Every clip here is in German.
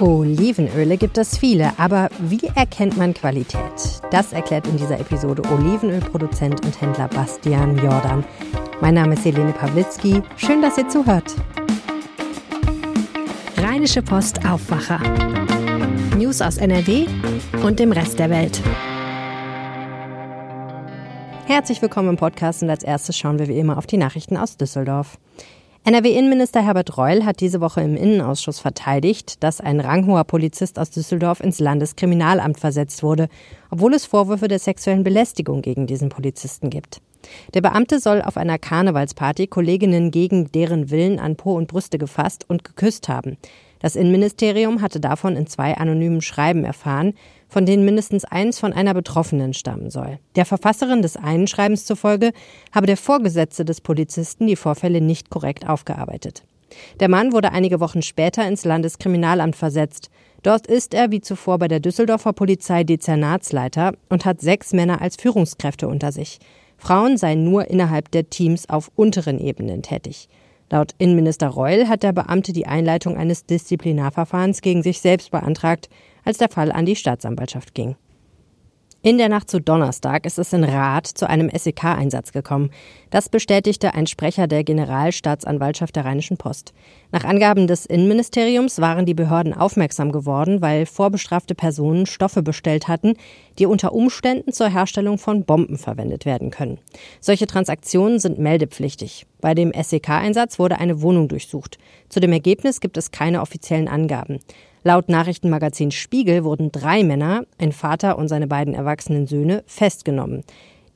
Olivenöle gibt es viele, aber wie erkennt man Qualität? Das erklärt in dieser Episode Olivenölproduzent und Händler Bastian Jordan. Mein Name ist Helene Pawlitzki. Schön, dass ihr zuhört. Rheinische Post Aufwacher. News aus NRW und dem Rest der Welt. Herzlich willkommen im Podcast und als erstes schauen wir wie immer auf die Nachrichten aus Düsseldorf. NRW-Innenminister Herbert Reul hat diese Woche im Innenausschuss verteidigt, dass ein ranghoher Polizist aus Düsseldorf ins Landeskriminalamt versetzt wurde, obwohl es Vorwürfe der sexuellen Belästigung gegen diesen Polizisten gibt. Der Beamte soll auf einer Karnevalsparty Kolleginnen gegen deren Willen an Po und Brüste gefasst und geküsst haben. Das Innenministerium hatte davon in zwei anonymen Schreiben erfahren, von denen mindestens eins von einer Betroffenen stammen soll. Der Verfasserin des einen Schreibens zufolge habe der Vorgesetzte des Polizisten die Vorfälle nicht korrekt aufgearbeitet. Der Mann wurde einige Wochen später ins Landeskriminalamt versetzt. Dort ist er wie zuvor bei der Düsseldorfer Polizei Dezernatsleiter und hat sechs Männer als Führungskräfte unter sich. Frauen seien nur innerhalb der Teams auf unteren Ebenen tätig. Laut Innenminister Reul hat der Beamte die Einleitung eines Disziplinarverfahrens gegen sich selbst beantragt, als der Fall an die Staatsanwaltschaft ging. In der Nacht zu Donnerstag ist es in Rath zu einem SEK-Einsatz gekommen. Das bestätigte ein Sprecher der Generalstaatsanwaltschaft der Rheinischen Post. Nach Angaben des Innenministeriums waren die Behörden aufmerksam geworden, weil vorbestrafte Personen Stoffe bestellt hatten, die unter Umständen zur Herstellung von Bomben verwendet werden können. Solche Transaktionen sind meldepflichtig. Bei dem SEK-Einsatz wurde eine Wohnung durchsucht. Zu dem Ergebnis gibt es keine offiziellen Angaben. Laut Nachrichtenmagazin Spiegel wurden drei Männer, ein Vater und seine beiden erwachsenen Söhne, festgenommen.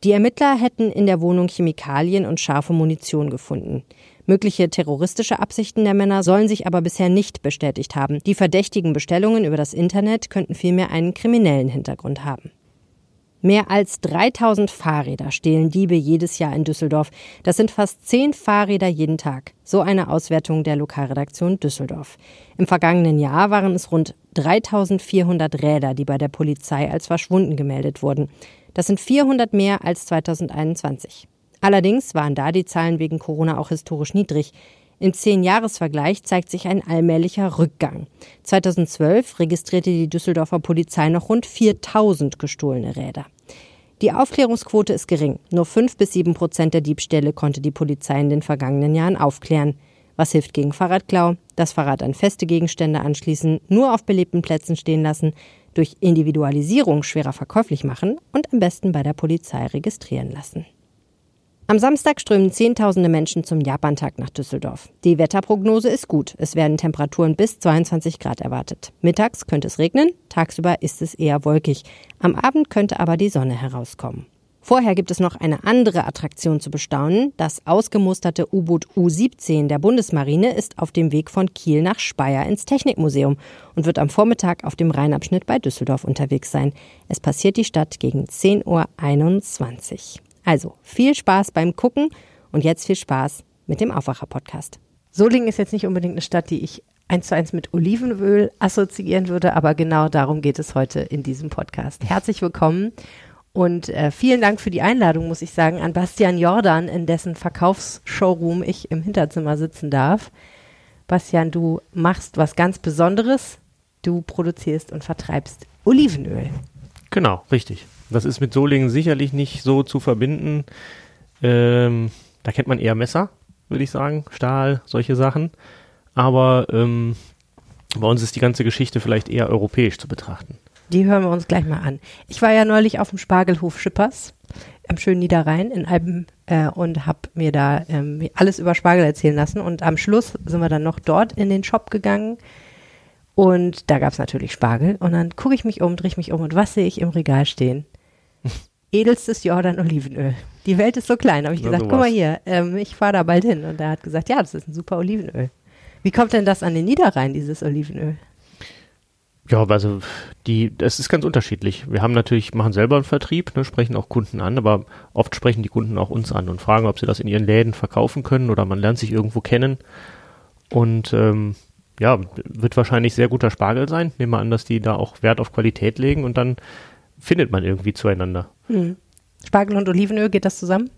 Die Ermittler hätten in der Wohnung Chemikalien und scharfe Munition gefunden. Mögliche terroristische Absichten der Männer sollen sich aber bisher nicht bestätigt haben. Die verdächtigen Bestellungen über das Internet könnten vielmehr einen kriminellen Hintergrund haben. Mehr als 3000 Fahrräder stehlen Diebe jedes Jahr in Düsseldorf. Das sind fast zehn Fahrräder jeden Tag. So eine Auswertung der Lokalredaktion Düsseldorf. Im vergangenen Jahr waren es rund 3400 Räder, die bei der Polizei als verschwunden gemeldet wurden. Das sind 400 mehr als 2021. Allerdings waren da die Zahlen wegen Corona auch historisch niedrig. Im Zehn-Jahres-Vergleich zeigt sich ein allmählicher Rückgang. 2012 registrierte die Düsseldorfer Polizei noch rund 4000 gestohlene Räder. Die Aufklärungsquote ist gering. Nur fünf bis sieben Prozent der Diebstähle konnte die Polizei in den vergangenen Jahren aufklären. Was hilft gegen Fahrradklau? Das Fahrrad an feste Gegenstände anschließen, nur auf belebten Plätzen stehen lassen, durch Individualisierung schwerer verkäuflich machen und am besten bei der Polizei registrieren lassen. Am Samstag strömen Zehntausende Menschen zum Japantag nach Düsseldorf. Die Wetterprognose ist gut. Es werden Temperaturen bis 22 Grad erwartet. Mittags könnte es regnen, tagsüber ist es eher wolkig. Am Abend könnte aber die Sonne herauskommen. Vorher gibt es noch eine andere Attraktion zu bestaunen. Das ausgemusterte U-Boot U-17 der Bundesmarine ist auf dem Weg von Kiel nach Speyer ins Technikmuseum und wird am Vormittag auf dem Rheinabschnitt bei Düsseldorf unterwegs sein. Es passiert die Stadt gegen 10.21 Uhr. Also viel Spaß beim Gucken und jetzt viel Spaß mit dem Aufwacher-Podcast. Solingen ist jetzt nicht unbedingt eine Stadt, die ich eins zu eins mit Olivenöl assoziieren würde, aber genau darum geht es heute in diesem Podcast. Herzlich willkommen und äh, vielen Dank für die Einladung, muss ich sagen, an Bastian Jordan, in dessen Verkaufsshowroom ich im Hinterzimmer sitzen darf. Bastian, du machst was ganz Besonderes. Du produzierst und vertreibst Olivenöl. Genau, richtig. Das ist mit Solingen sicherlich nicht so zu verbinden. Ähm, da kennt man eher Messer, würde ich sagen, Stahl, solche Sachen. Aber ähm, bei uns ist die ganze Geschichte vielleicht eher europäisch zu betrachten. Die hören wir uns gleich mal an. Ich war ja neulich auf dem Spargelhof Schippers am schönen Niederrhein in Alben äh, und habe mir da ähm, alles über Spargel erzählen lassen. Und am Schluss sind wir dann noch dort in den Shop gegangen und da gab es natürlich Spargel. Und dann gucke ich mich um, drehe ich mich um und was sehe ich im Regal stehen? Edelstes Jordan-Olivenöl. Die Welt ist so klein, habe ich gesagt, guck mal hier, ähm, ich fahre da bald hin. Und er hat gesagt, ja, das ist ein super Olivenöl. Wie kommt denn das an den Niederrhein, dieses Olivenöl? Ja, also die, das ist ganz unterschiedlich. Wir haben natürlich, machen selber einen Vertrieb, ne, sprechen auch Kunden an, aber oft sprechen die Kunden auch uns an und fragen, ob sie das in ihren Läden verkaufen können oder man lernt sich irgendwo kennen. Und ähm, ja, wird wahrscheinlich sehr guter Spargel sein. Nehmen wir an, dass die da auch Wert auf Qualität legen und dann findet man irgendwie zueinander. Hm. Spargel und Olivenöl, geht das zusammen?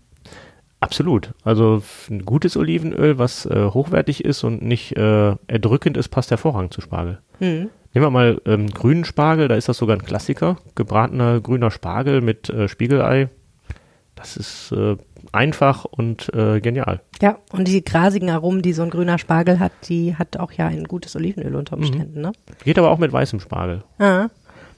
Absolut. Also ein gutes Olivenöl, was äh, hochwertig ist und nicht äh, erdrückend ist, passt hervorragend zu Spargel. Hm. Nehmen wir mal ähm, grünen Spargel, da ist das sogar ein Klassiker. Gebratener grüner Spargel mit äh, Spiegelei. Das ist äh, einfach und äh, genial. Ja, und die grasigen Aromen, die so ein grüner Spargel hat, die hat auch ja ein gutes Olivenöl unter Umständen, ne? Geht aber auch mit weißem Spargel. Ah.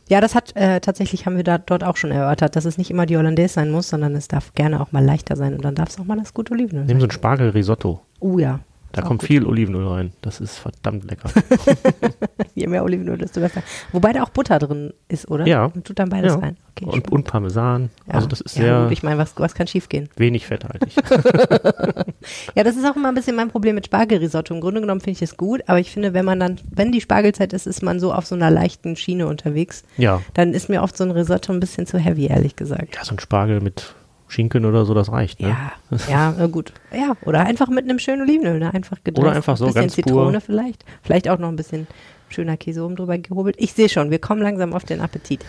Ja, das hat äh, tatsächlich haben wir da dort auch schon erörtert, dass es nicht immer die Hollandaise sein muss, sondern es darf gerne auch mal leichter sein und dann darf es auch mal das gute Olivenöl Nehmen so ein Spargelrisotto. Oh ja. Da Auch kommt gut. viel Olivenöl rein. Das ist verdammt lecker. Je mehr Olivenöl, desto besser. Wobei da auch Butter drin ist, oder? Ja. Und tut dann beides Ja. rein. Okay, und, und Parmesan. ja. Also das ist ja, sehr Gut, ich meine, was, was kann schiefgehen? wenig fetthaltig. Ja, das ist auch immer ein bisschen mein Problem mit Spargelrisotto. Im Grunde genommen finde ich es gut, aber ich finde, wenn man dann, wenn die Spargelzeit ist, ist man so auf so einer leichten Schiene unterwegs. ja. Dann ist mir oft so ein Risotto ein bisschen zu heavy, ehrlich gesagt. Ja, so ein Spargel mit Schinken oder so, das reicht. Ne? Ja, ja, gut. Ja, oder einfach mit einem schönen Olivenöl, ne? Einfach gedreht. Oder einfach so, bisschen ganz pur. Zitrone vielleicht. Vielleicht auch noch ein bisschen schöner Käse oben drüber gehobelt. Ich sehe schon, wir kommen langsam auf den Appetit.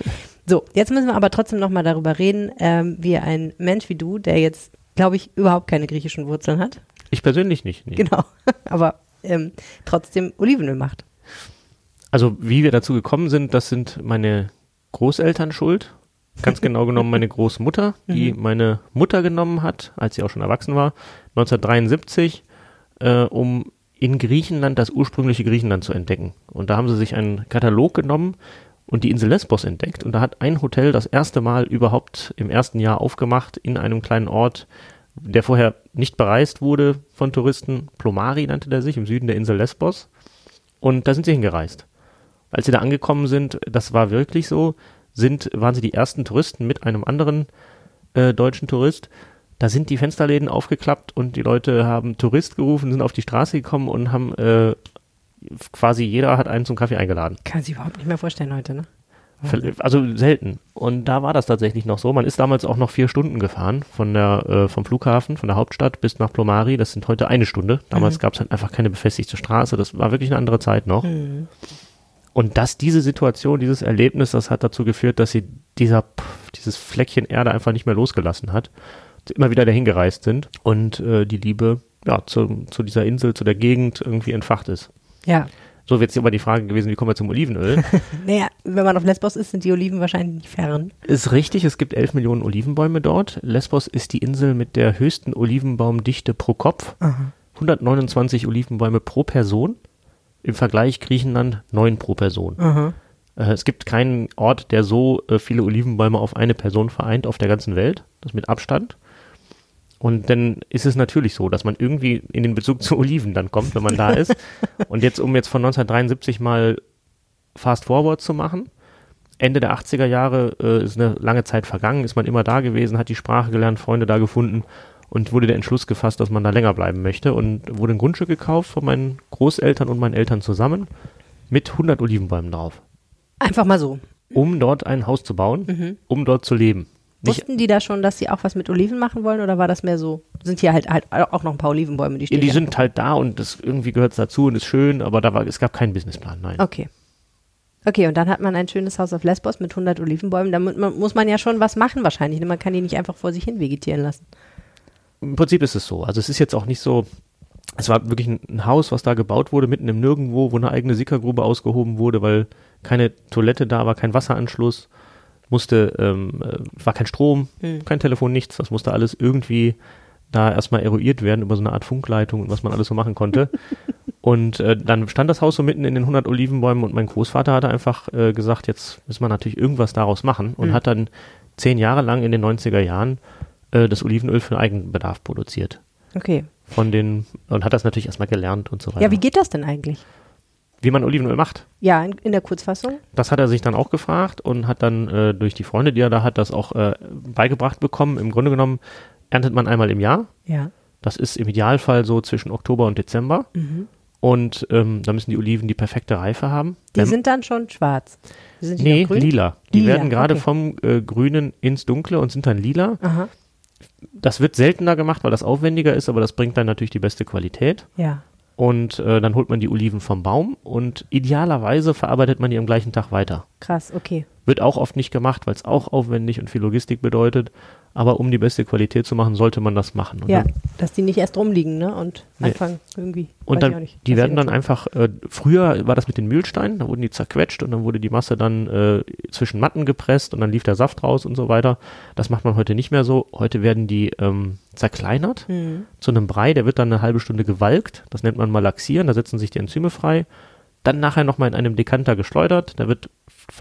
So, jetzt müssen wir aber trotzdem noch mal darüber reden, ähm, wie ein Mensch wie du, der jetzt, glaube ich, überhaupt keine griechischen Wurzeln hat. Ich persönlich nicht. Nee. Genau. aber ähm, trotzdem Olivenöl macht. Also wie wir dazu gekommen sind, das sind meine Großeltern schuld. Ganz genau genommen meine Großmutter, die meine Mutter genommen hat, als sie auch schon erwachsen war, 1973, äh, um in Griechenland das ursprüngliche Griechenland zu entdecken. Und da haben sie sich einen Katalog genommen und die Insel Lesbos entdeckt. Und da hat ein Hotel das erste Mal überhaupt im ersten Jahr aufgemacht in einem kleinen Ort, der vorher nicht bereist wurde von Touristen. Plomari nannte der sich, im Süden der Insel Lesbos. Und da sind sie hingereist. Als sie da angekommen sind, das war wirklich so, sind, waren sie die ersten Touristen mit einem anderen äh, deutschen Tourist. Da sind die Fensterläden aufgeklappt und die Leute haben Tourist gerufen, sind auf die Straße gekommen und haben äh, quasi jeder hat einen zum Kaffee eingeladen. Kann sich überhaupt nicht mehr vorstellen heute, ne? Also selten. Und da war das tatsächlich noch so. Man ist damals auch noch vier Stunden gefahren von der, äh, vom Flughafen, von der Hauptstadt bis nach Plomari. Das sind heute eine Stunde. Damals gab es halt einfach keine befestigte Straße. Das war wirklich eine andere Zeit noch. Mhm. Und dass diese Situation, dieses Erlebnis, das hat dazu geführt, dass sie dieser, dieses Fleckchen Erde einfach nicht mehr losgelassen hat. Immer wieder dahin gereist sind und äh, die Liebe ja, zu, zu dieser Insel, zu der Gegend irgendwie entfacht ist. Ja. So wird jetzt aber die Frage gewesen, wie kommen wir zum Olivenöl? Naja, wenn man auf Lesbos ist, sind die Oliven wahrscheinlich nicht fern. Ist richtig, es gibt 11 Millionen Olivenbäume dort. Lesbos ist die Insel mit der höchsten Olivenbaumdichte pro Kopf. 129 Olivenbäume pro Person. Im Vergleich Griechenland 9 pro Person. Aha. Äh, es gibt keinen Ort, der so äh, viele Olivenbäume auf eine Person vereint auf der ganzen Welt. Das mit Abstand. Und dann ist es natürlich so, dass man irgendwie in den Bezug zu Oliven dann kommt, wenn man da ist. Und jetzt, um jetzt von 1973 mal fast forward zu machen. Ende der 80er Jahre äh, ist eine lange Zeit vergangen, ist man immer da gewesen, hat die Sprache gelernt, Freunde da gefunden und wurde der Entschluss gefasst, dass man da länger bleiben möchte und wurde ein Grundstück gekauft von meinen Großeltern und meinen Eltern zusammen mit 100 Olivenbäumen drauf, Einfach mal so. um dort ein Haus zu bauen, um dort zu leben. Nicht, Wussten die da schon, dass sie auch was mit Oliven machen wollen oder war das mehr so? Sind hier halt, halt auch noch ein paar Olivenbäume, die stehen die sind halt da und das irgendwie gehört dazu und ist schön, aber da war, es gab keinen Businessplan, nein. Okay. Okay, und dann hat man ein schönes Haus auf Lesbos mit 100 Olivenbäumen. Da muss man ja schon was machen wahrscheinlich. ne? Man kann die nicht einfach vor sich hin vegetieren lassen. Im Prinzip ist es so. Also es ist jetzt auch nicht so, es war wirklich ein, ein Haus, was da gebaut wurde, mitten im Nirgendwo, wo eine eigene Sickergrube ausgehoben wurde, weil keine Toilette da war, kein Wasseranschluss, musste, ähm, äh, war kein Strom, Hm. kein Telefon, nichts. Das musste alles irgendwie da erstmal eruiert werden über so eine Art Funkleitung und was man alles so machen konnte. und äh, dann stand das Haus so mitten in den 100 Olivenbäumen und mein Großvater hatte einfach äh, gesagt, jetzt müssen wir natürlich irgendwas daraus machen und Hm. hat dann zehn Jahre lang in den 90er Jahren äh, das Olivenöl für den Eigenbedarf produziert. Okay. Von den, und hat das natürlich erstmal gelernt und so weiter. Ja, wie geht das denn eigentlich? Wie man Olivenöl macht. Ja, in, in der Kurzfassung. Das hat er sich dann auch gefragt und hat dann äh, durch die Freunde, die er da hat, das auch äh, beigebracht bekommen. Im Grunde genommen erntet man einmal im Jahr. Ja. Das ist im Idealfall so zwischen Oktober und Dezember. Mhm. Und ähm, da müssen die Oliven die perfekte Reife haben. Die Wenn- sind dann schon schwarz. Sind die nee, lila. Die Lila, werden gerade okay. vom äh, Grünen ins Dunkle und sind dann lila. Aha. Das wird seltener gemacht, weil das aufwendiger ist, aber das bringt dann natürlich die beste Qualität. Ja. und äh, dann holt man die Oliven vom Baum und idealerweise verarbeitet man die am gleichen Tag weiter. Krass, okay. Wird auch oft nicht gemacht, weil es auch aufwendig und viel Logistik bedeutet. Aber um die beste Qualität zu machen, sollte man das machen. Und Ja, dann, dass die nicht erst rumliegen, ne? Und Nee. anfangen irgendwie. und dann nicht, die werden dann einfach, äh, früher war das mit den Mühlsteinen, da wurden die zerquetscht und dann wurde die Masse dann äh, zwischen Matten gepresst und dann lief der Saft raus und so weiter. Das macht man heute nicht mehr so. Heute werden die ähm, zerkleinert Mhm. zu einem Brei, der wird dann eine halbe Stunde gewalkt. Das nennt man Malaxieren, da setzen sich die Enzyme frei. Dann nachher nochmal in einem Dekanter geschleudert. Da wird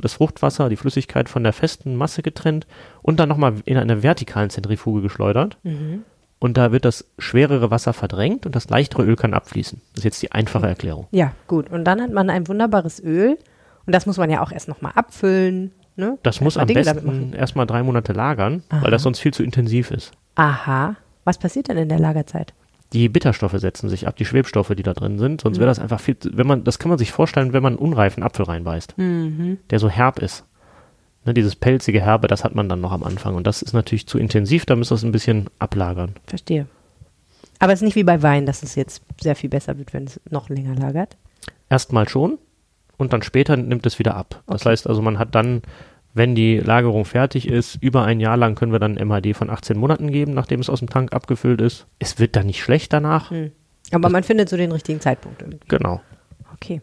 das Fruchtwasser, die Flüssigkeit von der festen Masse getrennt und dann nochmal in einer vertikalen Zentrifuge geschleudert. Mhm. Und da wird das schwerere Wasser verdrängt und das leichtere Öl kann abfließen. Das ist jetzt die einfache Erklärung. Ja, gut. Und dann hat man ein wunderbares Öl. Und das muss man ja auch erst nochmal abfüllen. Ne? Das muss Erst am Dinge besten erstmal drei Monate lagern, Aha. weil das sonst viel zu intensiv ist. Aha. Was passiert denn in der Lagerzeit? Die Bitterstoffe setzen sich ab, die Schwebstoffe, die da drin sind. Sonst wäre das einfach viel, wenn man, das kann man sich vorstellen, wenn man einen unreifen Apfel reinbeißt, Mhm. der so herb ist. Ne, dieses pelzige Herbe, das hat man dann noch am Anfang. Und das ist natürlich zu intensiv, da müsst ihr es ein bisschen ablagern. Verstehe. Aber es ist nicht wie bei Wein, dass es jetzt sehr viel besser wird, wenn es noch länger lagert. Erstmal schon und dann später nimmt es wieder ab. Das Okay. heißt also, man hat dann, wenn die Lagerung fertig ist, über ein Jahr lang können wir dann ein MHD von 18 Monaten geben, nachdem es aus dem Tank abgefüllt ist. Es wird dann nicht schlecht danach. Hm. Aber man findet so den richtigen Zeitpunkt irgendwie. Genau. Okay.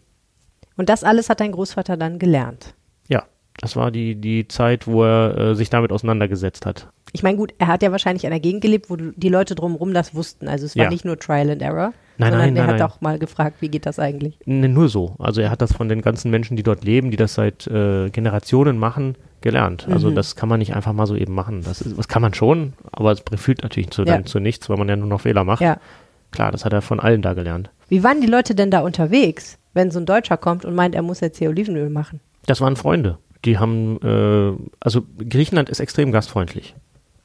Und das alles hat dein Großvater dann gelernt. Ja, das war die, die Zeit, wo er äh, sich damit auseinandergesetzt hat. Ich meine, gut, er hat ja wahrscheinlich in einer Gegend gelebt, wo die Leute drumherum das wussten. Also es war Ja. nicht nur Trial and Error, Nein, sondern nein, er nein, hat nein. auch mal gefragt, wie geht das eigentlich? Ne, nur so. Also er hat das von den ganzen Menschen, die dort leben, die das seit äh, Generationen machen, gelernt. Also Mhm. das kann man nicht einfach mal so eben machen. Das, ist, das kann man schon, aber es führt natürlich zu, Ja. zu nichts, weil man ja nur noch Fehler macht. Ja. Klar, das hat er von allen da gelernt. Wie waren die Leute denn da unterwegs, wenn so ein Deutscher kommt und meint, er muss jetzt hier Olivenöl machen? Das waren Freunde. Die haben, äh, also Griechenland ist extrem gastfreundlich.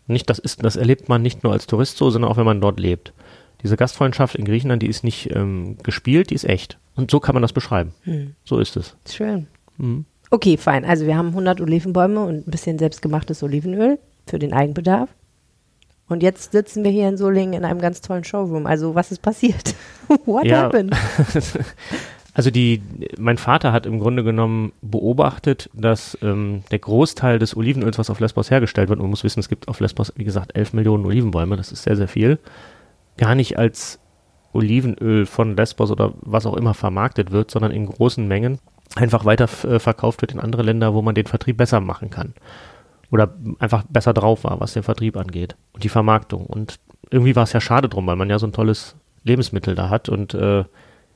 Nicht, das ist, das erlebt man nicht nur als Tourist so, sondern auch wenn man dort lebt. Diese Gastfreundschaft in Griechenland, die ist nicht ähm, gespielt, die ist echt. Und so kann man das beschreiben. Hm. So ist es. Schön. Mhm. Okay, fein. Also wir haben 100 Olivenbäume und ein bisschen selbstgemachtes Olivenöl für den Eigenbedarf. Und jetzt sitzen wir hier in Solingen in einem ganz tollen Showroom. Also was ist passiert? What Ja. happened? Also die, mein Vater hat im Grunde genommen beobachtet, dass ähm, der Großteil des Olivenöls, was auf Lesbos hergestellt wird, man muss wissen, es gibt auf Lesbos, wie gesagt, 11 Millionen Olivenbäume, das ist sehr, sehr viel, gar nicht als Olivenöl von Lesbos oder was auch immer vermarktet wird, sondern in großen Mengen einfach weiter äh, verkauft wird in andere Länder, wo man den Vertrieb besser machen kann. Oder einfach besser drauf war, was den Vertrieb angeht und die Vermarktung. Und irgendwie war es ja schade drum, weil man ja so ein tolles Lebensmittel da hat und äh,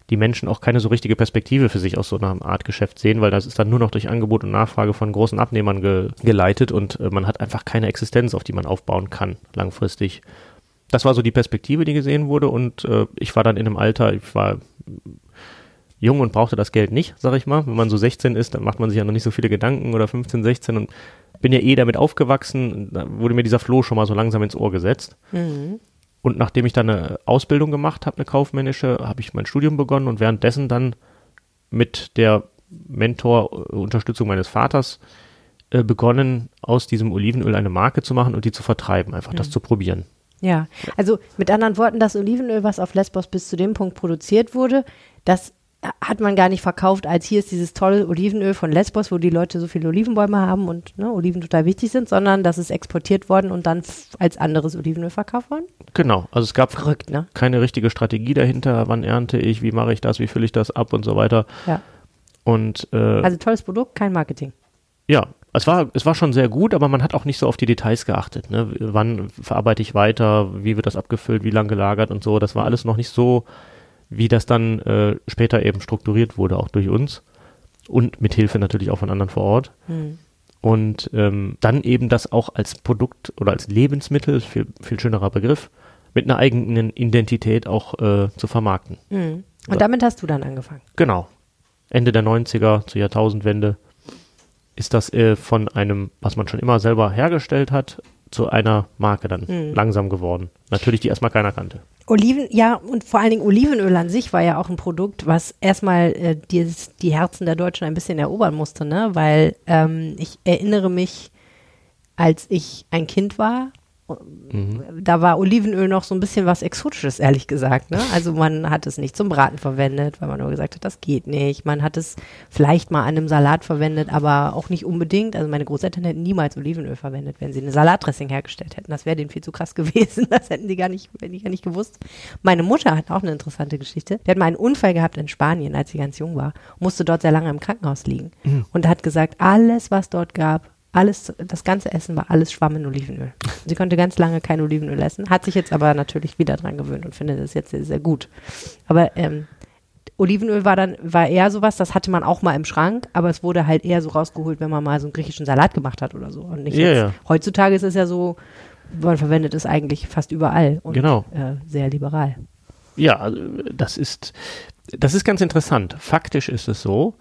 die Menschen auch keine so richtige Perspektive für sich aus so einer Art Geschäft sehen, weil das ist dann nur noch durch Angebot und Nachfrage von großen Abnehmern ge geleitet und äh, man hat einfach keine Existenz, auf die man aufbauen kann, langfristig. Das war so die Perspektive, die gesehen wurde und äh, ich war dann in einem Alter, ich war jung und brauchte das Geld nicht, sag ich mal. Wenn man so 16 ist, dann macht man sich ja noch nicht so viele Gedanken oder 15, 16 und bin ja eh damit aufgewachsen. Da wurde mir dieser Floh schon mal so langsam ins Ohr gesetzt. Mhm. Und nachdem ich dann eine Ausbildung gemacht habe, eine kaufmännische, habe ich mein Studium begonnen und währenddessen dann mit der Mentor-Unterstützung meines Vaters äh, begonnen, aus diesem Olivenöl eine Marke zu machen und die zu vertreiben, einfach das zu probieren. Ja, also mit anderen Worten, das Olivenöl, was auf Lesbos bis zu dem Punkt produziert wurde, das hat man gar nicht verkauft, als hier ist dieses tolle Olivenöl von Lesbos, wo die Leute so viele Olivenbäume haben und ne, Oliven total wichtig sind, sondern das ist exportiert worden und dann als anderes Olivenöl verkauft worden. Genau, also es gab Verrückt, ne? keine richtige Strategie dahinter, wann ernte ich, wie mache ich das, wie fülle ich das ab und so weiter. Ja. Und äh, Also tolles Produkt, kein Marketing. Ja, es war, es war schon sehr gut, aber man hat auch nicht so auf die Details geachtet. Ne? Wann verarbeite ich weiter, wie wird das abgefüllt, wie lang gelagert und so. Das war alles noch nicht so, wie das dann äh, später eben strukturiert wurde, auch durch uns. Und mit Hilfe natürlich auch von anderen vor Ort. Hm. Und ähm, dann eben das auch als Produkt oder als Lebensmittel, viel, viel schönerer Begriff, mit einer eigenen Identität auch äh, zu vermarkten. Hm. Und damit hast du dann angefangen. Genau. Ende der 90er zur Jahrtausendwende ist das äh, von einem, was man schon immer selber hergestellt hat, zu einer Marke dann Mhm. langsam geworden. Natürlich, die erstmal keiner kannte. Oliven, ja, und vor allen Dingen Olivenöl an sich war ja auch ein Produkt, was erstmal äh, die, die Herzen der Deutschen ein bisschen erobern musste, ne? Weil ähm, ich erinnere mich, als ich ein Kind war mhm. da war Olivenöl noch so ein bisschen was Exotisches, ehrlich gesagt. Ne? Also man hat es nicht zum Braten verwendet, weil man nur gesagt hat, das geht nicht. Man hat es vielleicht mal an einem Salat verwendet, aber auch nicht unbedingt. Also meine Großeltern hätten niemals Olivenöl verwendet, wenn sie eine Salatdressing hergestellt hätten. Das wäre denen viel zu krass gewesen. Das hätten die gar nicht, hätten die gar nicht gewusst. Meine Mutter hat auch eine interessante Geschichte. Die hat mal einen Unfall gehabt in Spanien, als sie ganz jung war, musste dort sehr lange im Krankenhaus liegen mhm. und hat gesagt, alles, was dort gab, alles, das ganze Essen war alles Schwamm in Olivenöl. Sie konnte ganz lange kein Olivenöl essen, hat sich jetzt aber natürlich wieder dran gewöhnt und findet es jetzt sehr, sehr gut. Aber ähm, Olivenöl war dann, war eher sowas, das hatte man auch mal im Schrank, aber es wurde halt eher so rausgeholt, wenn man mal so einen griechischen Salat gemacht hat oder so. Und nicht ja, jetzt, ja. heutzutage ist es ja so, man verwendet es eigentlich fast überall und genau. äh, sehr liberal. Ja, also, das ist, das ist ganz interessant. Faktisch ist es so,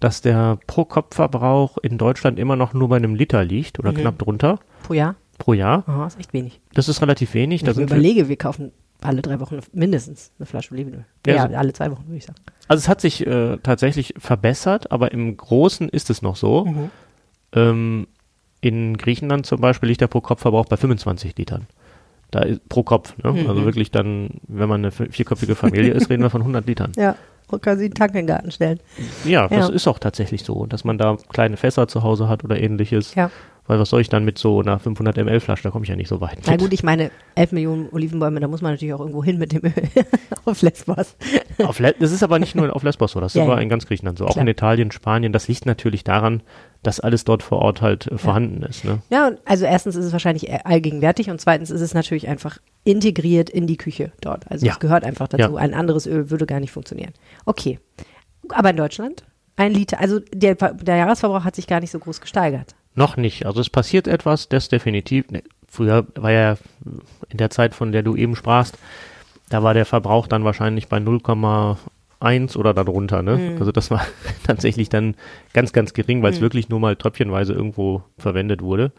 dass der Pro-Kopf-Verbrauch in Deutschland immer noch nur bei einem Liter liegt oder mhm. knapp drunter. Pro Jahr? Pro Jahr. Aha, ist echt wenig. Das ist relativ wenig. Wenn ich überlege, wir kaufen alle drei Wochen mindestens eine Flasche Olivenöl. Ja, ja so. alle zwei Wochen würde ich sagen. Also es hat sich äh, tatsächlich verbessert, aber im Großen ist es noch so. Mhm. Ähm, in Griechenland zum Beispiel liegt der Pro-Kopf-Verbrauch bei 25 Litern. Da ist, pro Kopf, ne? Mhm. Also wirklich dann, wenn man eine vierköpfige Familie ist, reden wir von 100 Litern. Ja und kann sie einen Tank in den Garten stellen. Ja, das ja. ist auch tatsächlich so, dass man da kleine Fässer zu Hause hat oder ähnliches. Ja. Weil was soll ich dann mit so einer 500 ml Flasche, da komme ich ja nicht so weit. Na gut, ich meine, 11 Millionen Olivenbäume, da muss man natürlich auch irgendwo hin mit dem Öl. auf Lesbos. Auf Le das ist aber nicht nur auf Lesbos so, das ist ja, aber ja. in ganz Griechenland so. Klar. Auch in Italien, Spanien, das liegt natürlich daran, dass alles dort vor Ort halt äh, vorhanden ist. Ne? Ja, also erstens ist es wahrscheinlich allgegenwärtig und zweitens ist es natürlich einfach integriert in die Küche dort. Also es gehört einfach dazu. Ein anderes Öl würde gar nicht funktionieren. Okay. Aber in Deutschland? Ein Liter, also der, der Jahresverbrauch hat sich gar nicht so groß gesteigert. Noch nicht. Also es passiert etwas, das definitiv. Ne, früher war ja in der Zeit, von der du eben sprachst, da war der Verbrauch dann wahrscheinlich bei 0,1 oder darunter. Ne? Mhm. Also das war tatsächlich dann ganz, ganz gering, weil es mhm. wirklich nur mal tröpfchenweise irgendwo verwendet wurde.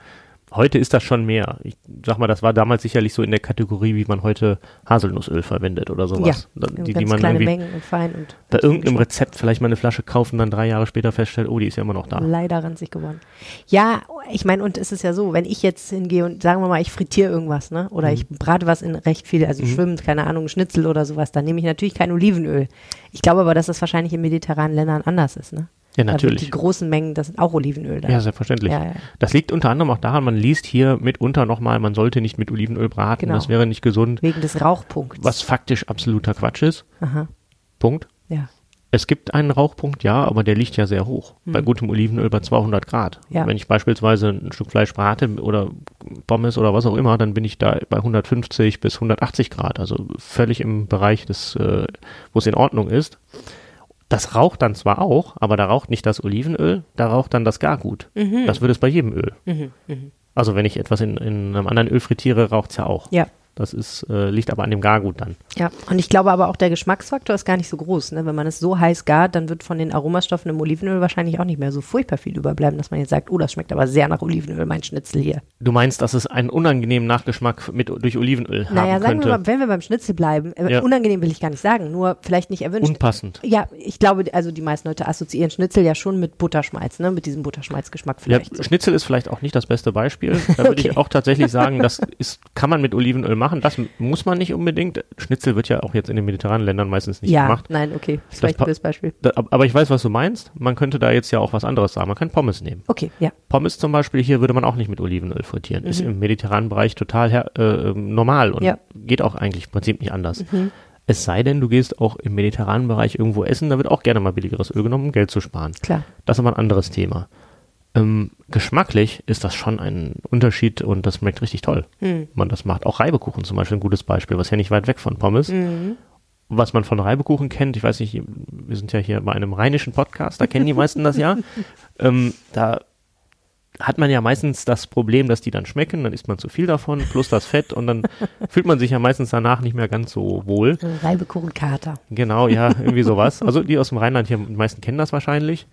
Heute ist das schon mehr. Ich sag mal, das war damals sicherlich so in der Kategorie, wie man heute Haselnussöl verwendet oder sowas. Ja, die, die man kleine Mengen und fein und bei irgendeinem Rezept vielleicht mal eine Flasche kaufen, dann drei Jahre später feststellt, oh, die ist ja immer noch da. Leider ranzig geworden. Ja, ich meine, und es ist ja so, wenn ich jetzt hingehe und sagen wir mal, ich frittiere irgendwas, ne? Oder mhm. ich brate was in recht viel, also mhm. schwimmt, keine Ahnung, Schnitzel oder sowas, dann nehme ich natürlich kein Olivenöl. Ich glaube aber, dass das wahrscheinlich in mediterranen Ländern anders ist, ne? Ja, natürlich. Die großen Mengen, das sind auch Olivenöl. Da. Ja, selbstverständlich. Ja, ja. Das liegt unter anderem auch daran, man liest hier mitunter nochmal, man sollte nicht mit Olivenöl braten, genau. das wäre nicht gesund. Wegen des Rauchpunkts. Was faktisch absoluter Quatsch ist. Aha. Punkt. Ja. Es gibt einen Rauchpunkt, ja, aber der liegt ja sehr hoch. Mhm. Bei gutem Olivenöl bei 200 Grad. Ja. Wenn ich beispielsweise ein Stück Fleisch brate oder Pommes oder was auch immer, dann bin ich da bei 150 bis 180 Grad. Also völlig im Bereich des, äh, wo es in Ordnung ist. Das raucht dann zwar auch, aber da raucht nicht das Olivenöl, da raucht dann das Gargut. Mhm. Das würde es bei jedem Öl. Mhm. Mhm. Also wenn ich etwas in, in einem anderen Öl frittiere, raucht es ja auch. Ja. Das ist, äh, liegt aber an dem Gargut dann. Ja, und ich glaube aber auch der Geschmacksfaktor ist gar nicht so groß. Ne? Wenn man es so heiß gart, dann wird von den Aromastoffen im Olivenöl wahrscheinlich auch nicht mehr so furchtbar viel überbleiben, dass man jetzt sagt, oh, das schmeckt aber sehr nach Olivenöl, mein Schnitzel hier. Du meinst, dass es einen unangenehmen Nachgeschmack mit, durch Olivenöl naja, haben Naja, sagen wir mal, wenn wir beim Schnitzel bleiben, äh, ja. unangenehm will ich gar nicht sagen, nur vielleicht nicht erwünscht. Unpassend. Ja, ich glaube, also die meisten Leute assoziieren Schnitzel ja schon mit Butterschmalz, ne? mit diesem Butterschmalzgeschmack vielleicht. Ja, Schnitzel ist vielleicht auch nicht das beste Beispiel. Da würde okay. ich auch tatsächlich sagen, das ist, kann man mit Olivenöl machen, das muss man nicht unbedingt. Schnitzel wird ja auch jetzt in den mediterranen Ländern meistens nicht ja, gemacht. Nein, okay. Das ist vielleicht ein gutes Beispiel. Da, aber ich weiß, was du meinst. Man könnte da jetzt ja auch was anderes sagen. Man kann Pommes nehmen. Okay, ja. Pommes zum Beispiel hier würde man auch nicht mit Olivenöl frittieren. Mhm. Ist im mediterranen Bereich total äh, normal und ja. geht auch eigentlich im Prinzip nicht anders. Mhm. Es sei denn, du gehst auch im mediterranen Bereich irgendwo essen, da wird auch gerne mal billigeres Öl genommen, um Geld zu sparen. Klar. Das ist aber ein anderes Thema. Ähm, geschmacklich ist das schon ein Unterschied und das schmeckt richtig toll. Mhm. Man das macht. Auch Reibekuchen zum Beispiel ein gutes Beispiel, was ja nicht weit weg von Pommes. Mhm. Was man von Reibekuchen kennt, ich weiß nicht, wir sind ja hier bei einem rheinischen Podcast, da kennen die meisten das ja. Ähm, da hat man ja meistens das Problem, dass die dann schmecken, dann isst man zu viel davon, plus das Fett und dann fühlt man sich ja meistens danach nicht mehr ganz so wohl. Reibekuchenkater. Genau, ja, irgendwie sowas. Also die aus dem Rheinland hier, die meisten kennen das wahrscheinlich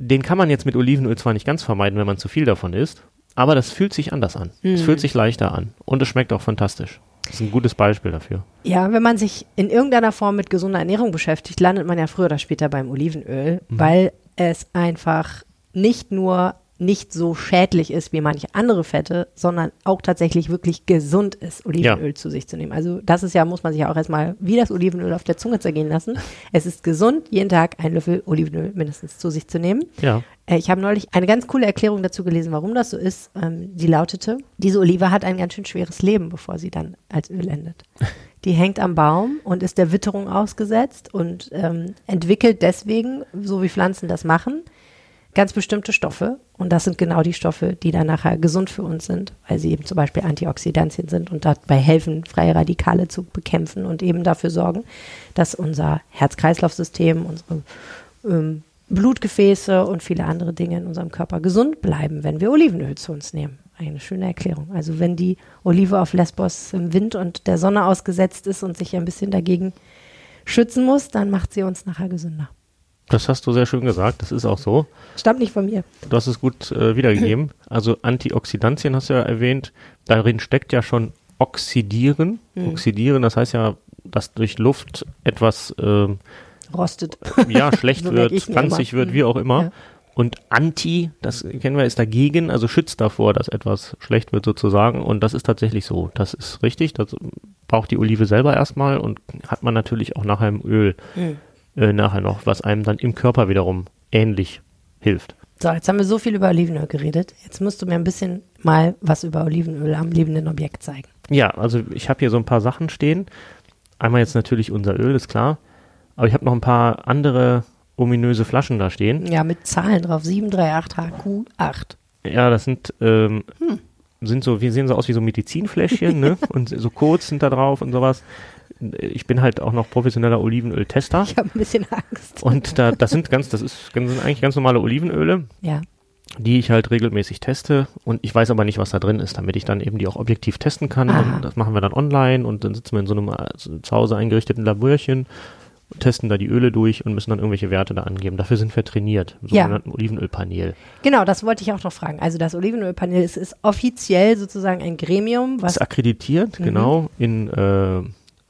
den kann man jetzt mit Olivenöl zwar nicht ganz vermeiden, wenn man zu viel davon isst, aber das fühlt sich anders an. Mhm. Es fühlt sich leichter an und es schmeckt auch fantastisch. Das ist ein gutes Beispiel dafür. Ja, wenn man sich in irgendeiner Form mit gesunder Ernährung beschäftigt, landet man ja früher oder später beim Olivenöl, mhm. weil es einfach nicht nur nicht so schädlich ist wie manche andere Fette, sondern auch tatsächlich wirklich gesund ist, Olivenöl ja. zu sich zu nehmen. Also das ist ja, muss man sich ja auch erstmal wie das Olivenöl auf der Zunge zergehen lassen. Es ist gesund, jeden Tag einen Löffel Olivenöl mindestens zu sich zu nehmen. Ja. Äh, ich habe neulich eine ganz coole Erklärung dazu gelesen, warum das so ist. Ähm, die lautete, diese Olive hat ein ganz schön schweres Leben, bevor sie dann als Öl endet. Die hängt am Baum und ist der Witterung ausgesetzt und ähm, entwickelt deswegen, so wie Pflanzen das machen, ganz bestimmte Stoffe. Und das sind genau die Stoffe, die dann nachher gesund für uns sind, weil sie eben zum Beispiel Antioxidantien sind und dabei helfen, freie Radikale zu bekämpfen und eben dafür sorgen, dass unser Herz-Kreislauf-System, unsere ähm, Blutgefäße und viele andere Dinge in unserem Körper gesund bleiben, wenn wir Olivenöl zu uns nehmen. Eine schöne Erklärung. Also wenn die Olive auf Lesbos im Wind und der Sonne ausgesetzt ist und sich ein bisschen dagegen schützen muss, dann macht sie uns nachher gesünder. Das hast du sehr schön gesagt, das ist auch so. Stammt nicht von mir. Du hast es gut äh, wiedergegeben. Also Antioxidantien hast du ja erwähnt. Darin steckt ja schon Oxidieren. Hm. Oxidieren, das heißt ja, dass durch Luft etwas äh, rostet. Ja, schlecht so wird, ranzig wird, wie auch immer. Ja. Und Anti, das kennen wir, ist dagegen, also schützt davor, dass etwas schlecht wird sozusagen. Und das ist tatsächlich so. Das ist richtig. Das braucht die Olive selber erstmal und hat man natürlich auch nachher im Öl. Hm äh, nachher noch, was einem dann im Körper wiederum ähnlich hilft. So, jetzt haben wir so viel über Olivenöl geredet. Jetzt musst du mir ein bisschen mal was über Olivenöl am lebenden Objekt zeigen. Ja, also ich habe hier so ein paar Sachen stehen. Einmal jetzt natürlich unser Öl, ist klar. Aber ich habe noch ein paar andere ominöse Flaschen da stehen. Ja, mit Zahlen drauf. 738HQ8. Ja, das sind, ähm, hm. sind so, wir sehen so aus wie so Medizinfläschchen, ne? Und so Codes sind da drauf und sowas ich bin halt auch noch professioneller Olivenöl-Tester. Ich habe ein bisschen Angst. Und da, das sind ganz, das ist, sind eigentlich ganz normale Olivenöle. Ja. Die ich halt regelmäßig teste und ich weiß aber nicht, was da drin ist, damit ich dann eben die auch objektiv testen kann. Und das machen wir dann online und dann sitzen wir in so einem also zu Hause eingerichteten Laborchen testen da die Öle durch und müssen dann irgendwelche Werte da angeben. Dafür sind wir trainiert, im sogenannten ja. Olivenölpanel. Genau, das wollte ich auch noch fragen. Also das Olivenölpanel ist, ist offiziell sozusagen ein Gremium, was ist akkreditiert, mhm. genau, in äh,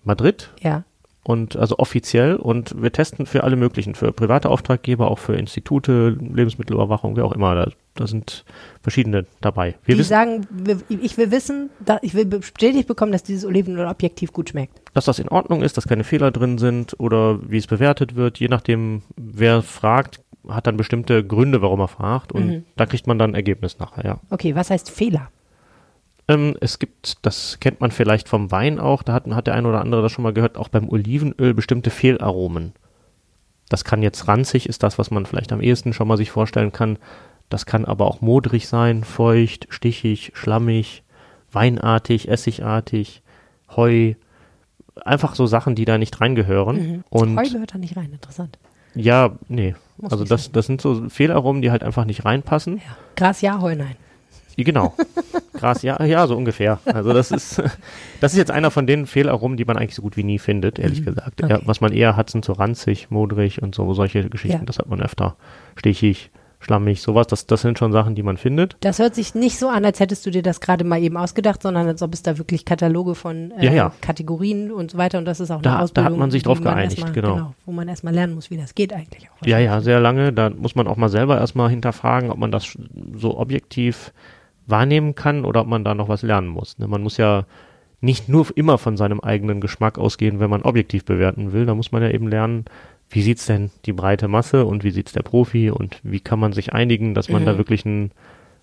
Madrid. Ja. Und also offiziell und wir testen für alle möglichen, für private Auftraggeber, auch für Institute, Lebensmittelüberwachung, wie auch immer. Da, da sind verschiedene dabei. Wir Die sagen, ich will wissen, da, ich will bestätigt bekommen, dass dieses Olivenöl objektiv gut schmeckt. Dass das in Ordnung ist, dass keine Fehler drin sind oder wie es bewertet wird, je nachdem, wer fragt, hat dann bestimmte Gründe, warum er fragt und mhm. da kriegt man dann ein Ergebnis nachher, ja. Okay, was heißt Fehler? Ähm, es gibt, das kennt man vielleicht vom Wein auch, da hat, hat der eine oder andere das schon mal gehört, auch beim Olivenöl bestimmte Fehlaromen. Das kann jetzt ranzig, ist das, was man vielleicht am ehesten schon mal sich vorstellen kann. Das kann aber auch modrig sein, feucht, stichig, schlammig, weinartig, essigartig, Heu. Einfach so Sachen, die da nicht reingehören. Mhm. Und Heu gehört da nicht rein, interessant. Ja, nee. Muss also das, das sind so Fehlaromen, die halt einfach nicht reinpassen. Ja. Gras ja, Heu nein. Genau. Gras, ja, ja, so ungefähr. Also das ist, das ist jetzt einer von den Fehlaromen, die man eigentlich so gut wie nie findet, ehrlich mhm. gesagt. Okay. Ja, was man eher hat, sind so ranzig, modrig und so solche Geschichten. Ja. Das hat man öfter. Stichig, schlammig, sowas. Das, das sind schon Sachen, die man findet. Das hört sich nicht so an, als hättest du dir das gerade mal eben ausgedacht, sondern als ob es da wirklich Kataloge von äh, ja, ja. Kategorien und so weiter und das ist auch da, eine Ausbildung. Da hat man sich drauf geeinigt, erstmal, genau. genau. Wo man erstmal lernen muss, wie das geht eigentlich auch. Ja, ja, sehr lange. Da muss man auch mal selber erstmal hinterfragen, ob man das so objektiv wahrnehmen kann oder ob man da noch was lernen muss. Ne? Man muss ja nicht nur immer von seinem eigenen Geschmack ausgehen, wenn man objektiv bewerten will. Da muss man ja eben lernen, wie sieht's denn die breite Masse und wie sieht's der Profi und wie kann man sich einigen, dass man mhm. da wirklich einen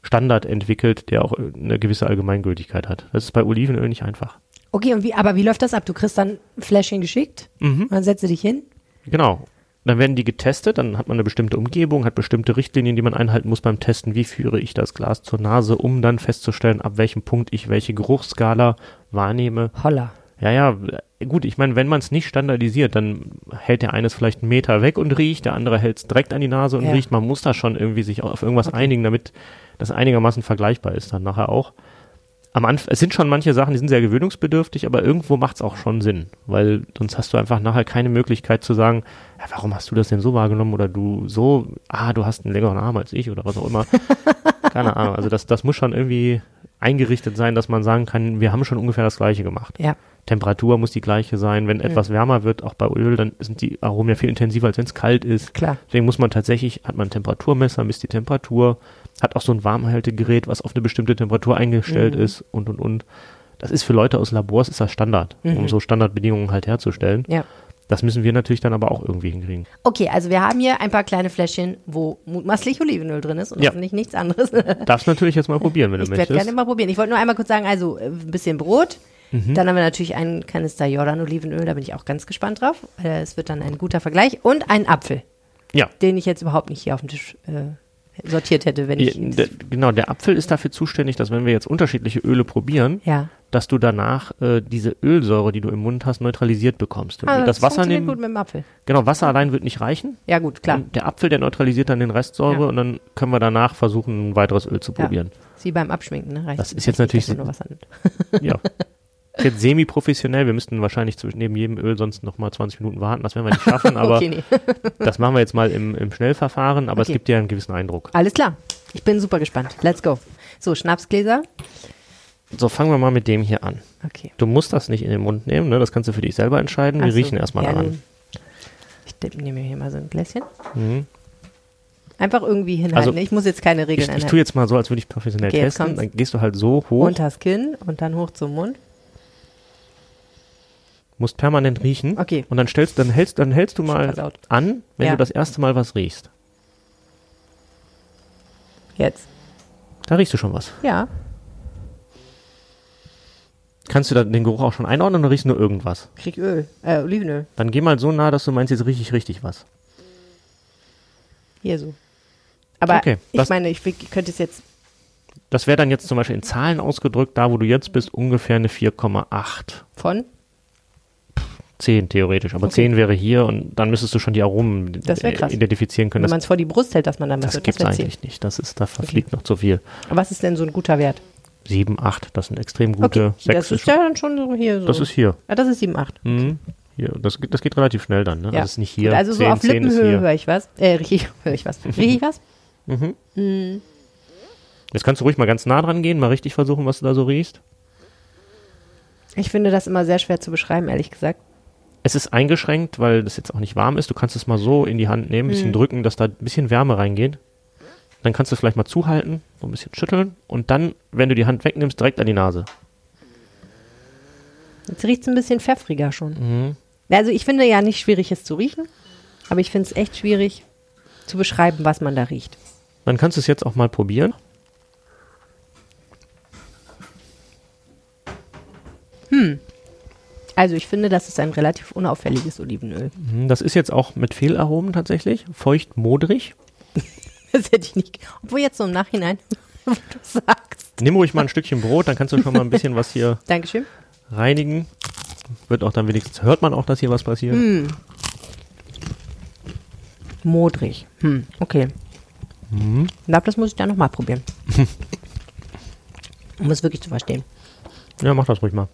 Standard entwickelt, der auch eine gewisse Allgemeingültigkeit hat. Das ist bei Olivenöl nicht einfach. Okay, und wie, aber wie läuft das ab? Du kriegst dann ein Fläschchen geschickt, mhm. dann setzt du dich hin. Genau. Dann werden die getestet, dann hat man eine bestimmte Umgebung, hat bestimmte Richtlinien, die man einhalten muss beim Testen. Wie führe ich das Glas zur Nase, um dann festzustellen, ab welchem Punkt ich welche Geruchsskala wahrnehme. Holla. Ja, ja, gut, ich meine, wenn man es nicht standardisiert, dann hält der eines vielleicht einen Meter weg und riecht, der andere hält es direkt an die Nase und ja. riecht. Man muss da schon irgendwie sich auf irgendwas okay. einigen, damit das einigermaßen vergleichbar ist dann nachher auch am Anfang, es sind schon manche Sachen, die sind sehr gewöhnungsbedürftig, aber irgendwo macht es auch schon Sinn, weil sonst hast du einfach nachher keine Möglichkeit zu sagen, ja, warum hast du das denn so wahrgenommen oder du so, ah, du hast einen längeren Arm als ich oder was auch immer. keine Ahnung. Also das, das muss schon irgendwie eingerichtet sein, dass man sagen kann, wir haben schon ungefähr das Gleiche gemacht. Ja. Temperatur muss die gleiche sein. Wenn mhm. etwas wärmer wird, auch bei Öl, dann sind die Aromen ja viel intensiver, als wenn es kalt ist. Klar. Deswegen muss man tatsächlich, hat man ein Temperaturmesser, misst die Temperatur, hat auch so ein Warmhaltegerät, was auf eine bestimmte Temperatur eingestellt Mhm. ist und und und. Das ist für Leute aus Labors ist das Standard, um Mhm. so Standardbedingungen halt herzustellen. Ja. Das müssen wir natürlich dann aber auch irgendwie hinkriegen. Okay, also wir haben hier ein paar kleine Fläschchen, wo mutmaßlich Olivenöl drin ist und Ja. hoffentlich nichts anderes. Darfst natürlich jetzt mal probieren, wenn du Ich werde möchtest. gerne mal probieren. Ich wollte nur einmal kurz sagen, also äh, ein bisschen Brot. Mhm. Dann haben wir natürlich einen Kanister Jordan-Olivenöl, da bin ich auch ganz gespannt drauf. Es wird dann ein guter Vergleich. Und einen Apfel, ja. den ich jetzt überhaupt nicht hier auf dem Tisch äh, sortiert hätte, wenn ich. Ja, der, genau, der Apfel ist dafür zuständig, dass wenn wir jetzt unterschiedliche Öle probieren, ja. dass du danach äh, diese Ölsäure, die du im Mund hast, neutralisiert bekommst. Ah, das Wasser funktioniert nehmen, gut mit dem Apfel. genau, Wasser allein wird nicht reichen. Ja, gut, klar. Und der Apfel, der neutralisiert dann den Restsäure Ja. und dann können wir danach versuchen, ein weiteres Öl zu Ja. probieren. Ist wie beim Abschminken, ne? Reicht Das ist jetzt natürlich- dass man nur Wasser nimmt. Ja. Ist jetzt semi-professionell. Wir müssten wahrscheinlich zwischen neben jedem Öl sonst noch mal 20 Minuten warten. Das werden wir nicht schaffen, aber okay, nee. das machen wir jetzt mal im, im Schnellverfahren. Aber Okay. es gibt ja einen gewissen Eindruck. Alles klar. Ich bin super gespannt. Let's go. So, Schnapsgläser. So, fangen wir mal mit dem hier an. Okay. Du musst das nicht in den Mund nehmen, ne? das kannst du für dich selber entscheiden. Wir so. riechen erstmal Ja, daran. Ich nehme mir hier mal so ein Gläschen. Mhm. Einfach irgendwie hinhalten. Also, ich muss jetzt keine Ich, Regeln ich tue einhalten. jetzt mal so, als würde ich professionell Okay, testen. Dann gehst du halt so hoch, Unters Kinn und dann hoch zum Mund. Musst permanent riechen. Okay. Und dann stellst, dann hältst, dann hältst du mal an, wenn Ja. du das erste Mal was riechst. Jetzt. Da riechst du schon was. Ja. Kannst du da den Geruch auch schon einordnen oder riechst du nur irgendwas? Krieg Öl. Äh, Olivenöl. Dann geh mal so nah, dass du meinst, jetzt riech ich richtig was. Hier so. Aber Okay, ich das- meine, ich könnte es jetzt. Das wäre dann jetzt zum Beispiel in Zahlen ausgedrückt, da wo du jetzt bist, ungefähr eine 4,8. Von? 10 theoretisch. Aber Okay. 10 wäre hier und dann müsstest du schon die Aromen Das identifizieren können. Wenn man Das, es vor die Brust hält, dass man dann was das gibt's wär zehn. eigentlich nicht. Das ist, da verfliegt noch zu viel. Aber was ist denn so ein guter Wert? 7, 8, das sind extrem gute. Okay, 6 das ist ja dann schon so hier so. das ist hier. ah, das ist 7, 8. Mhm. hier das, geht- das geht relativ schnell dann. Ne? Ja. Also es ist nicht hier. Gut, also so 10, auf 10 ist Lippenhöhe höre ich was. Äh, riech ich, höre ich was. Riech ich was? Mhm. Hm. Jetzt kannst du ruhig mal ganz nah dran gehen, mal richtig versuchen, was du da so riechst. Ich finde das immer sehr schwer zu beschreiben, ehrlich gesagt. Es ist eingeschränkt, weil das jetzt auch nicht warm ist. Du kannst es mal so in die Hand nehmen, ein bisschen Mhm. drücken, dass da ein bisschen Wärme reingeht. Dann kannst du es vielleicht mal zuhalten, so ein bisschen schütteln und dann, wenn du die Hand wegnimmst, direkt an die Nase. Jetzt riecht es ein bisschen pfeffriger schon. Mhm. Also ich finde ja nicht schwierig, es zu riechen, aber ich finde es echt schwierig zu beschreiben, was man da riecht. Dann kannst du es jetzt auch mal probieren. Also ich finde, das ist ein relativ unauffälliges Olivenöl. Mhm, Das ist jetzt auch mit Fehlaromen tatsächlich. Feucht, modrig. Das hätte ich nicht. Obwohl jetzt so im Nachhinein, wo du sagst. Nimm ruhig mal ein Stückchen Brot, dann kannst du schon mal ein bisschen was hier Dankeschön. reinigen. Wird auch dann wenigstens, hört man auch, dass hier was passiert. Hm. Modrig. Hm, okay. Mhm. Ich glaube, das muss ich dann nochmal probieren. um es wirklich zu verstehen. Ja, mach das ruhig mal.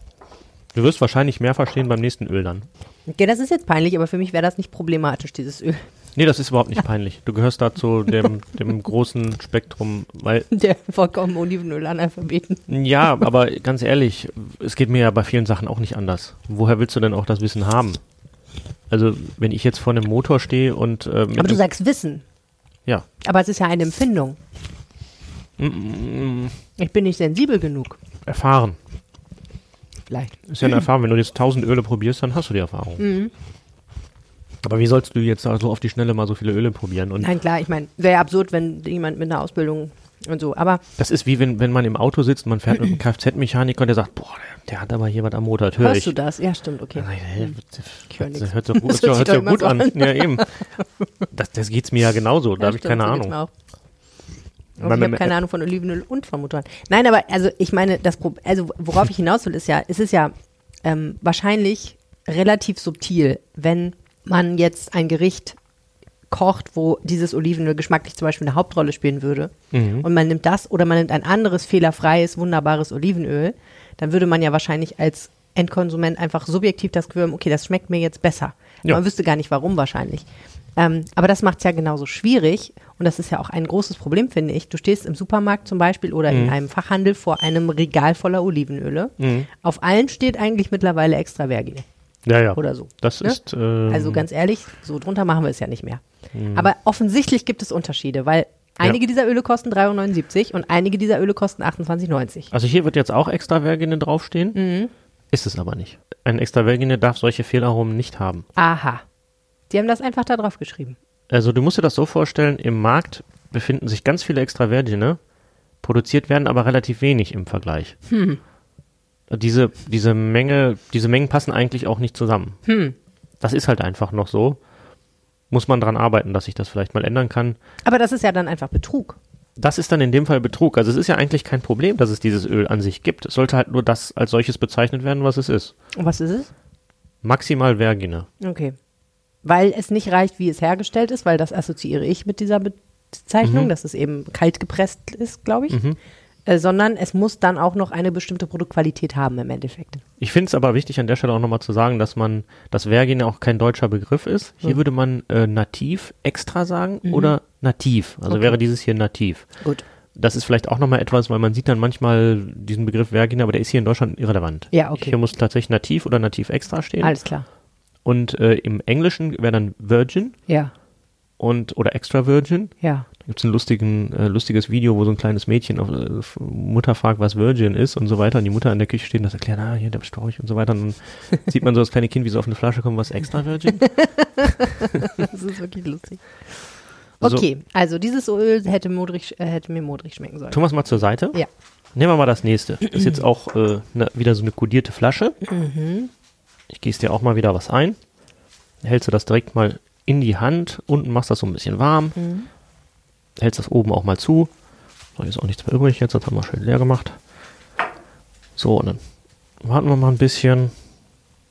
Du wirst wahrscheinlich mehr verstehen beim nächsten Öl dann. Okay, das ist jetzt peinlich, aber für mich wäre das nicht problematisch, dieses Öl. Nee, das ist überhaupt nicht peinlich. Du gehörst da zu dem, dem großen Spektrum, weil, Der vollkommen Olivenöl-Analphabeten. ja, aber ganz ehrlich, es geht mir ja bei vielen Sachen auch nicht anders. Woher willst du denn auch das Wissen haben? Also, wenn ich jetzt vor einem Motor stehe und, äh, Aber du sagst Wissen. ja, Aber es ist ja eine Empfindung. mm, Ich bin nicht sensibel genug. erfahren. Vielleicht. Ist ja eine Erfahrung. Wenn du jetzt tausend Öle probierst, dann hast du die Erfahrung. Mhm. Aber wie sollst du jetzt da so auf die Schnelle mal so viele Öle probieren? Und Nein, klar, ich meine, wäre ja absurd, wenn jemand mit einer Ausbildung und so. Aber das ist wie wenn, wenn man im Auto sitzt und man fährt mit einem Kfz-Mechaniker und der sagt, boah, der, der hat aber hier was am Motor, das höre hörst ich. du das? Ja, stimmt, okay. Ich, das hört sich gut, doch gut an. Ja, eben. Das, das geht's mir ja genauso, da Ja, habe ich keine Ahnung. Und ich habe keine Ahnung von Olivenöl und von Motoren. Nein, aber also ich meine, das Pro also worauf ich hinaus will, ist ja, es ist ja ähm, wahrscheinlich relativ subtil, wenn man jetzt ein Gericht kocht, wo dieses Olivenöl geschmacklich zum Beispiel eine Hauptrolle spielen würde Mhm. und man nimmt das oder man nimmt ein anderes fehlerfreies, wunderbares Olivenöl, dann würde man ja wahrscheinlich als Endkonsument einfach subjektiv das Gefühl haben, okay, das schmeckt mir jetzt besser. Ja. Man wüsste gar nicht warum wahrscheinlich. Ähm, aber das macht es ja genauso schwierig und das ist ja auch ein großes Problem, finde ich. Du stehst im Supermarkt zum Beispiel oder in einem Fachhandel vor einem Regal voller Olivenöle. Mhm. Auf allen steht eigentlich mittlerweile extra Vergine Ja, ja. oder so. Das ne? ist. Ähm, Also ganz ehrlich, so drunter machen wir es ja nicht mehr. Aber offensichtlich gibt es Unterschiede, weil Einige dieser Öle kosten 3,79 und einige dieser Öle kosten 28,90. Also hier wird jetzt auch extra Vergine draufstehen. Mhm. Ist es aber nicht. Ein extra Vergine darf solche Fehlaromen nicht haben. Aha. Die haben das einfach da drauf geschrieben. Also du musst dir das so vorstellen, im Markt befinden sich ganz viele extra Vergine, produziert werden aber relativ wenig im Vergleich. Hm. Diese, diese Menge, diese Mengen passen eigentlich auch nicht zusammen. Hm. Das ist halt einfach noch so. Muss man dran arbeiten, dass sich das vielleicht mal ändern kann. Aber das ist ja dann einfach Betrug. Das ist dann in dem Fall Betrug. Also es ist ja eigentlich kein Problem, dass es dieses Öl an sich gibt. Es sollte halt nur das als solches bezeichnet werden, was es ist. Und was ist es? Maximal Vergine. Okay. Weil es nicht reicht, wie es hergestellt ist, weil das assoziiere ich mit dieser Bezeichnung, Mhm. dass es eben kalt gepresst ist, glaube ich. Mhm. Äh, sondern es muss dann auch noch eine bestimmte Produktqualität haben im Endeffekt. Ich finde es aber wichtig, an der Stelle auch nochmal zu sagen, dass man, dass Vergine auch kein deutscher Begriff ist. Hier Mhm. würde man äh, nativ extra sagen Mhm. oder nativ. Also Okay. wäre dieses hier nativ. Gut. Das ist vielleicht auch nochmal etwas, weil man sieht dann manchmal diesen Begriff Vergine, aber der ist hier in Deutschland irrelevant. Ja, okay. Hier muss tatsächlich nativ oder nativ extra stehen. Alles klar. Und äh, im Englischen wäre dann Virgin Ja, und oder Extra Virgin. ja. Da gibt es ein lustigen, äh, lustiges Video, wo so ein kleines Mädchen auf äh, Mutter fragt, was Virgin ist und so weiter. Und die Mutter in der Küche steht und das erklärt, ah, hier der Storch und so weiter. Und dann sieht man so das kleine Kind, wie so auf eine Flasche kommt, was Extra Virgin. Das ist wirklich lustig. So. Okay, also dieses Öl hätte, modrig, äh, hätte mir modrig schmecken sollen. Tun wir es mal zur Seite. Ja. Nehmen wir mal das nächste. Das ist jetzt auch äh, ne, wieder so eine kodierte Flasche. Mhm. Ich gieße dir auch mal wieder was ein. Hältst du das direkt mal in die Hand. Unten machst du das so ein bisschen warm. Mhm. Hältst das oben auch mal zu. Da ist auch nichts mehr übrig jetzt. Das haben wir schön leer gemacht. So, und dann warten wir mal ein bisschen.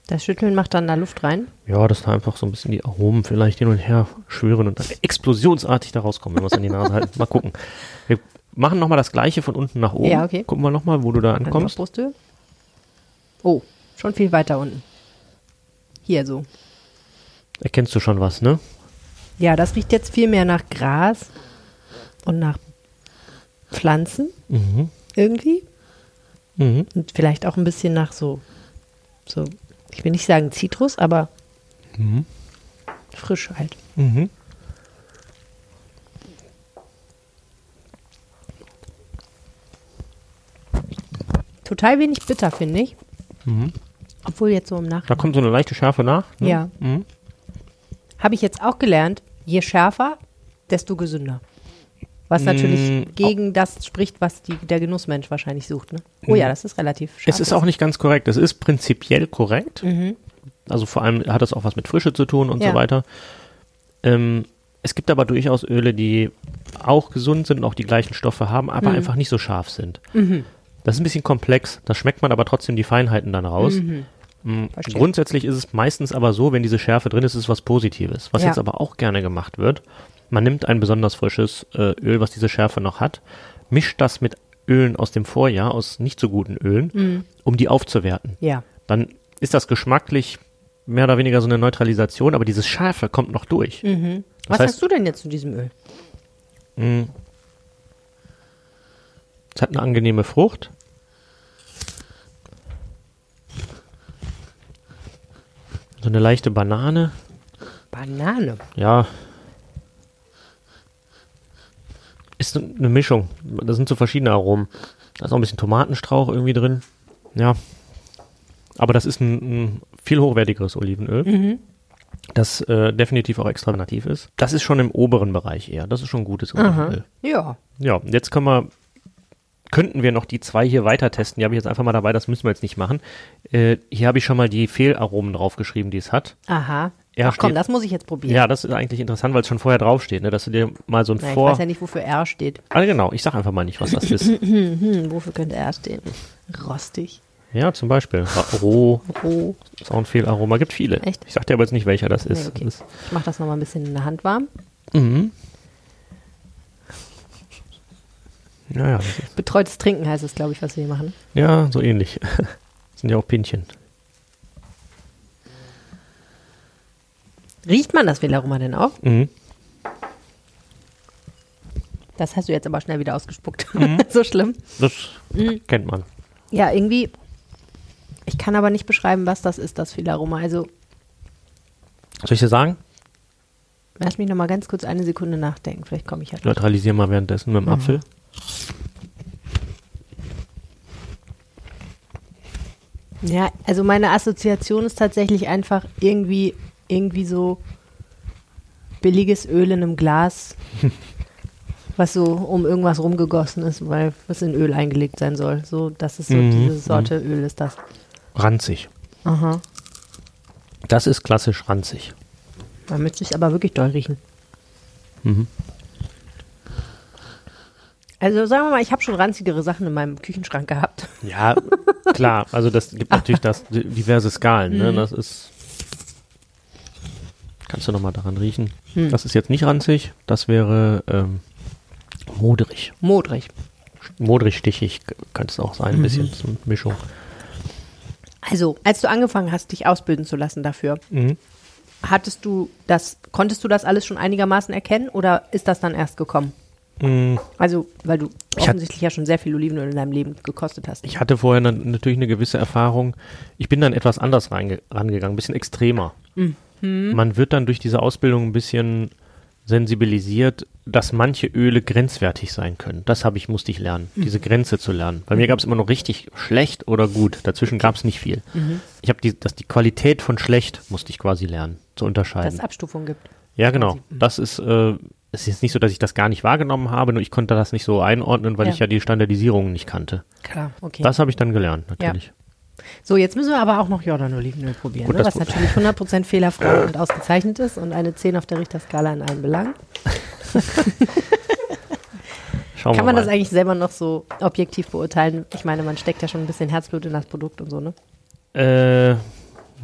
Das Schütteln macht dann da Luft rein. Ja, dass da einfach so ein bisschen die Aromen vielleicht hin und her schwören und dann explosionsartig da rauskommen, wenn wir es an die Nase halten. Mal gucken. Wir machen nochmal das gleiche von unten nach oben. Ja, okay. Gucken wir nochmal, wo du da ankommst. Brusthöhe. Oh, schon viel weiter unten. Hier so. Erkennst du schon was, ne? Ja, das riecht jetzt viel mehr nach Gras und nach Pflanzen Mhm. irgendwie. Mhm. Und vielleicht auch ein bisschen nach so, so, ich will nicht sagen Zitrus, aber Mhm. frisch halt. Mhm. Total wenig bitter, finde ich. Mhm. Obwohl jetzt so im Da Nachhinein. kommt so eine leichte Schärfe nach. Ne? Ja. Mhm. Habe ich jetzt auch gelernt, je schärfer, desto gesünder. Was natürlich Mm, gegen das spricht, was die, der Genussmensch wahrscheinlich sucht. Ne? Oh ja, das ist relativ scharf. Es ist auch nicht ganz korrekt. Es ist prinzipiell korrekt. Mhm. Also vor allem hat das auch was mit Frische zu tun und Ja. so weiter. Ähm, es gibt aber durchaus Öle, die auch gesund sind und auch die gleichen Stoffe haben, aber Mhm. einfach nicht so scharf sind. Mhm. Das ist ein bisschen komplex. Da schmeckt man aber trotzdem die Feinheiten dann raus. Mhm. Verstehe. Grundsätzlich ist es meistens aber so, wenn diese Schärfe drin ist, ist es was Positives. Was Ja. jetzt aber auch gerne gemacht wird, man nimmt ein besonders frisches äh, Öl, was diese Schärfe noch hat, mischt das mit Ölen aus dem Vorjahr, aus nicht so guten Ölen, Mhm. um die aufzuwerten. Ja. Dann ist das geschmacklich mehr oder weniger so eine Neutralisation, aber dieses Scharfe kommt noch durch. Mhm. Was heißt- hast du denn jetzt zu diesem Öl? Mm. Es hat eine angenehme Frucht. So eine leichte Banane. Banane. Ja. Ist eine Mischung. Da sind so verschiedene Aromen. Da ist auch ein bisschen Tomatenstrauch irgendwie drin. Ja. Aber das ist ein, ein viel hochwertigeres Olivenöl, Mhm. das äh, definitiv auch extra nativ ist. Das ist schon im oberen Bereich eher. Das ist schon gutes Aha. Olivenöl. Ja. Ja, und jetzt können wir, könnten wir noch die zwei hier weiter testen. Die habe ich jetzt einfach mal dabei, das müssen wir jetzt nicht machen. Äh, hier habe ich schon mal die Fehlaromen draufgeschrieben, die es hat. Aha. Ja, Ach komm, steht- das muss ich jetzt probieren. Ja, das ist eigentlich interessant, weil es schon vorher draufsteht, ne? dass du dir mal so ein ich Vor... weiß ja nicht, wofür R steht. ah, genau, ich sag einfach mal nicht, was das ist. Hm, wofür könnte R stehen? Rostig. ja, zum Beispiel. Roh, Roh. ist auch ein Fehlaroma, gibt viele. Echt? Ich sag dir aber jetzt nicht, welcher das ist. Nee, okay. Ich mache das nochmal ein bisschen in der Hand warm. mhm. Das ist, Betreutes Trinken heißt es, glaube ich, was wir hier machen. ja, so ähnlich. Das sind ja auch Pinchen. Riecht man das Felaroma denn auch? Mhm. Das hast du jetzt aber schnell wieder ausgespuckt. Mhm. so schlimm. Das Mhm. kennt man. Ja, irgendwie. Ich kann aber nicht beschreiben, was das ist, das Felaroma. Also, Soll ich dir sagen? Lass mich noch mal ganz kurz eine Sekunde nachdenken. Vielleicht komme ich ja. Neutralisieren mal währenddessen mit dem Mhm. Apfel. Ja, also meine Assoziation ist tatsächlich einfach irgendwie, irgendwie so billiges Öl in einem Glas, was so um irgendwas rumgegossen ist, weil es in Öl eingelegt sein soll. So, das ist so Mhm, diese Sorte Öl ist das. Ranzig. Aha. Das ist klassisch ranzig. Da müsste ich aber wirklich doll riechen. Mhm. Also sagen wir mal, ich habe schon ranzigere Sachen in meinem Küchenschrank gehabt. Ja, klar. Also das gibt natürlich das diverse Skalen. Ne? Das ist. Kannst du noch mal daran riechen? Das ist jetzt nicht ranzig. Das wäre ähm, moderig. Modrig. Modrig stichig könnte es auch sein, ein bisschen zur Mischung. Also, als du angefangen hast, dich ausbilden zu lassen dafür, Mhm. hattest du das, konntest du das alles schon einigermaßen erkennen oder ist das dann erst gekommen? Mm, Also, weil du Ich hat- offensichtlich ja schon sehr viel Olivenöl in deinem Leben gekostet hast. Ich hatte vorher dann natürlich eine gewisse Erfahrung. Ich bin dann etwas anders rangegangen, ein bisschen extremer. Man wird dann durch diese Ausbildung ein bisschen sensibilisiert, dass manche Öle grenzwertig sein können. Das habe ich, musste ich lernen, diese Grenze zu lernen. Bei mir gab es immer noch richtig schlecht oder gut. Dazwischen gab es nicht viel. Ich habe die, dass die Qualität von schlecht musste ich quasi lernen, zu dass unterscheiden. es Abstufungen gibt. Ja, genau. quasi. Das ist, äh, es ist jetzt nicht so, dass ich das gar nicht wahrgenommen habe, nur ich konnte das nicht so einordnen, weil Ja. ich ja die Standardisierungen nicht kannte. Klar, okay. Das habe ich dann gelernt, natürlich. so, jetzt müssen wir aber auch noch Jordan-Olivenöl probieren, Gut, ne? das was natürlich 100% fehlerfrei und ausgezeichnet ist und eine 10 auf der Richterskala in allen Belangen. Schauen Kann man das eigentlich selber noch so objektiv beurteilen? Ich meine, man steckt ja schon ein bisschen Herzblut in das Produkt und so, ne? Äh,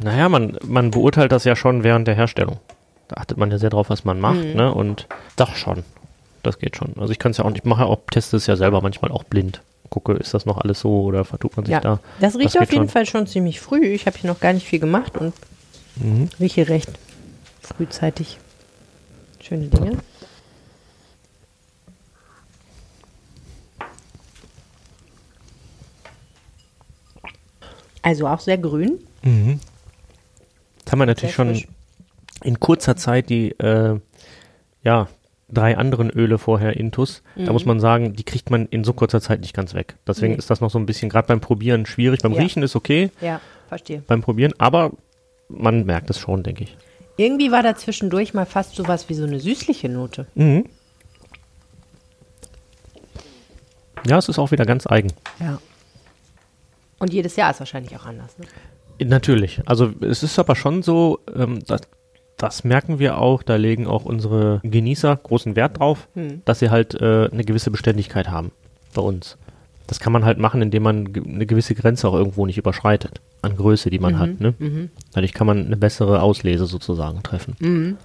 naja, man, man beurteilt das ja schon während der Herstellung. Da achtet man ja sehr drauf, was man macht, Mhm. ne? Und doch schon. Das geht schon. Also ich kann es ja auch nicht, ich mache ja auch, teste es ja selber manchmal auch blind. Gucke, ist das noch alles so oder vertut man sich Ja, da? das riecht geht auf jeden schon. Fall schon ziemlich früh. Ich habe hier noch gar nicht viel gemacht und Mhm. rieche recht frühzeitig schöne Dinge. Also auch sehr grün. Mhm. Jetzt haben wir natürlich Sehr schon frisch. In kurzer Zeit die, äh, ja, drei anderen Öle vorher intus. Da muss man sagen, die kriegt man in so kurzer Zeit nicht ganz weg. Deswegen Mhm. Ist das noch so ein bisschen, gerade beim Probieren schwierig. Beim Ja. Riechen ist okay, Ja, verstehe. beim Probieren, aber man merkt es schon, denke ich. Irgendwie war da zwischendurch mal fast sowas wie so eine süßliche Note. Mhm. Ja, es ist auch wieder ganz eigen. Ja. Und jedes Jahr ist wahrscheinlich auch anders. Ne? Natürlich. Also es ist aber schon so, ähm, das, das merken wir auch, da legen auch unsere Genießer großen Wert drauf, Hm. dass sie halt äh, eine gewisse Beständigkeit haben bei uns. Das kann man halt machen, indem man ge- eine gewisse Grenze auch irgendwo nicht überschreitet an Größe, die man Mhm. hat. Ne? Dadurch kann man eine bessere Auslese sozusagen treffen. Mhm.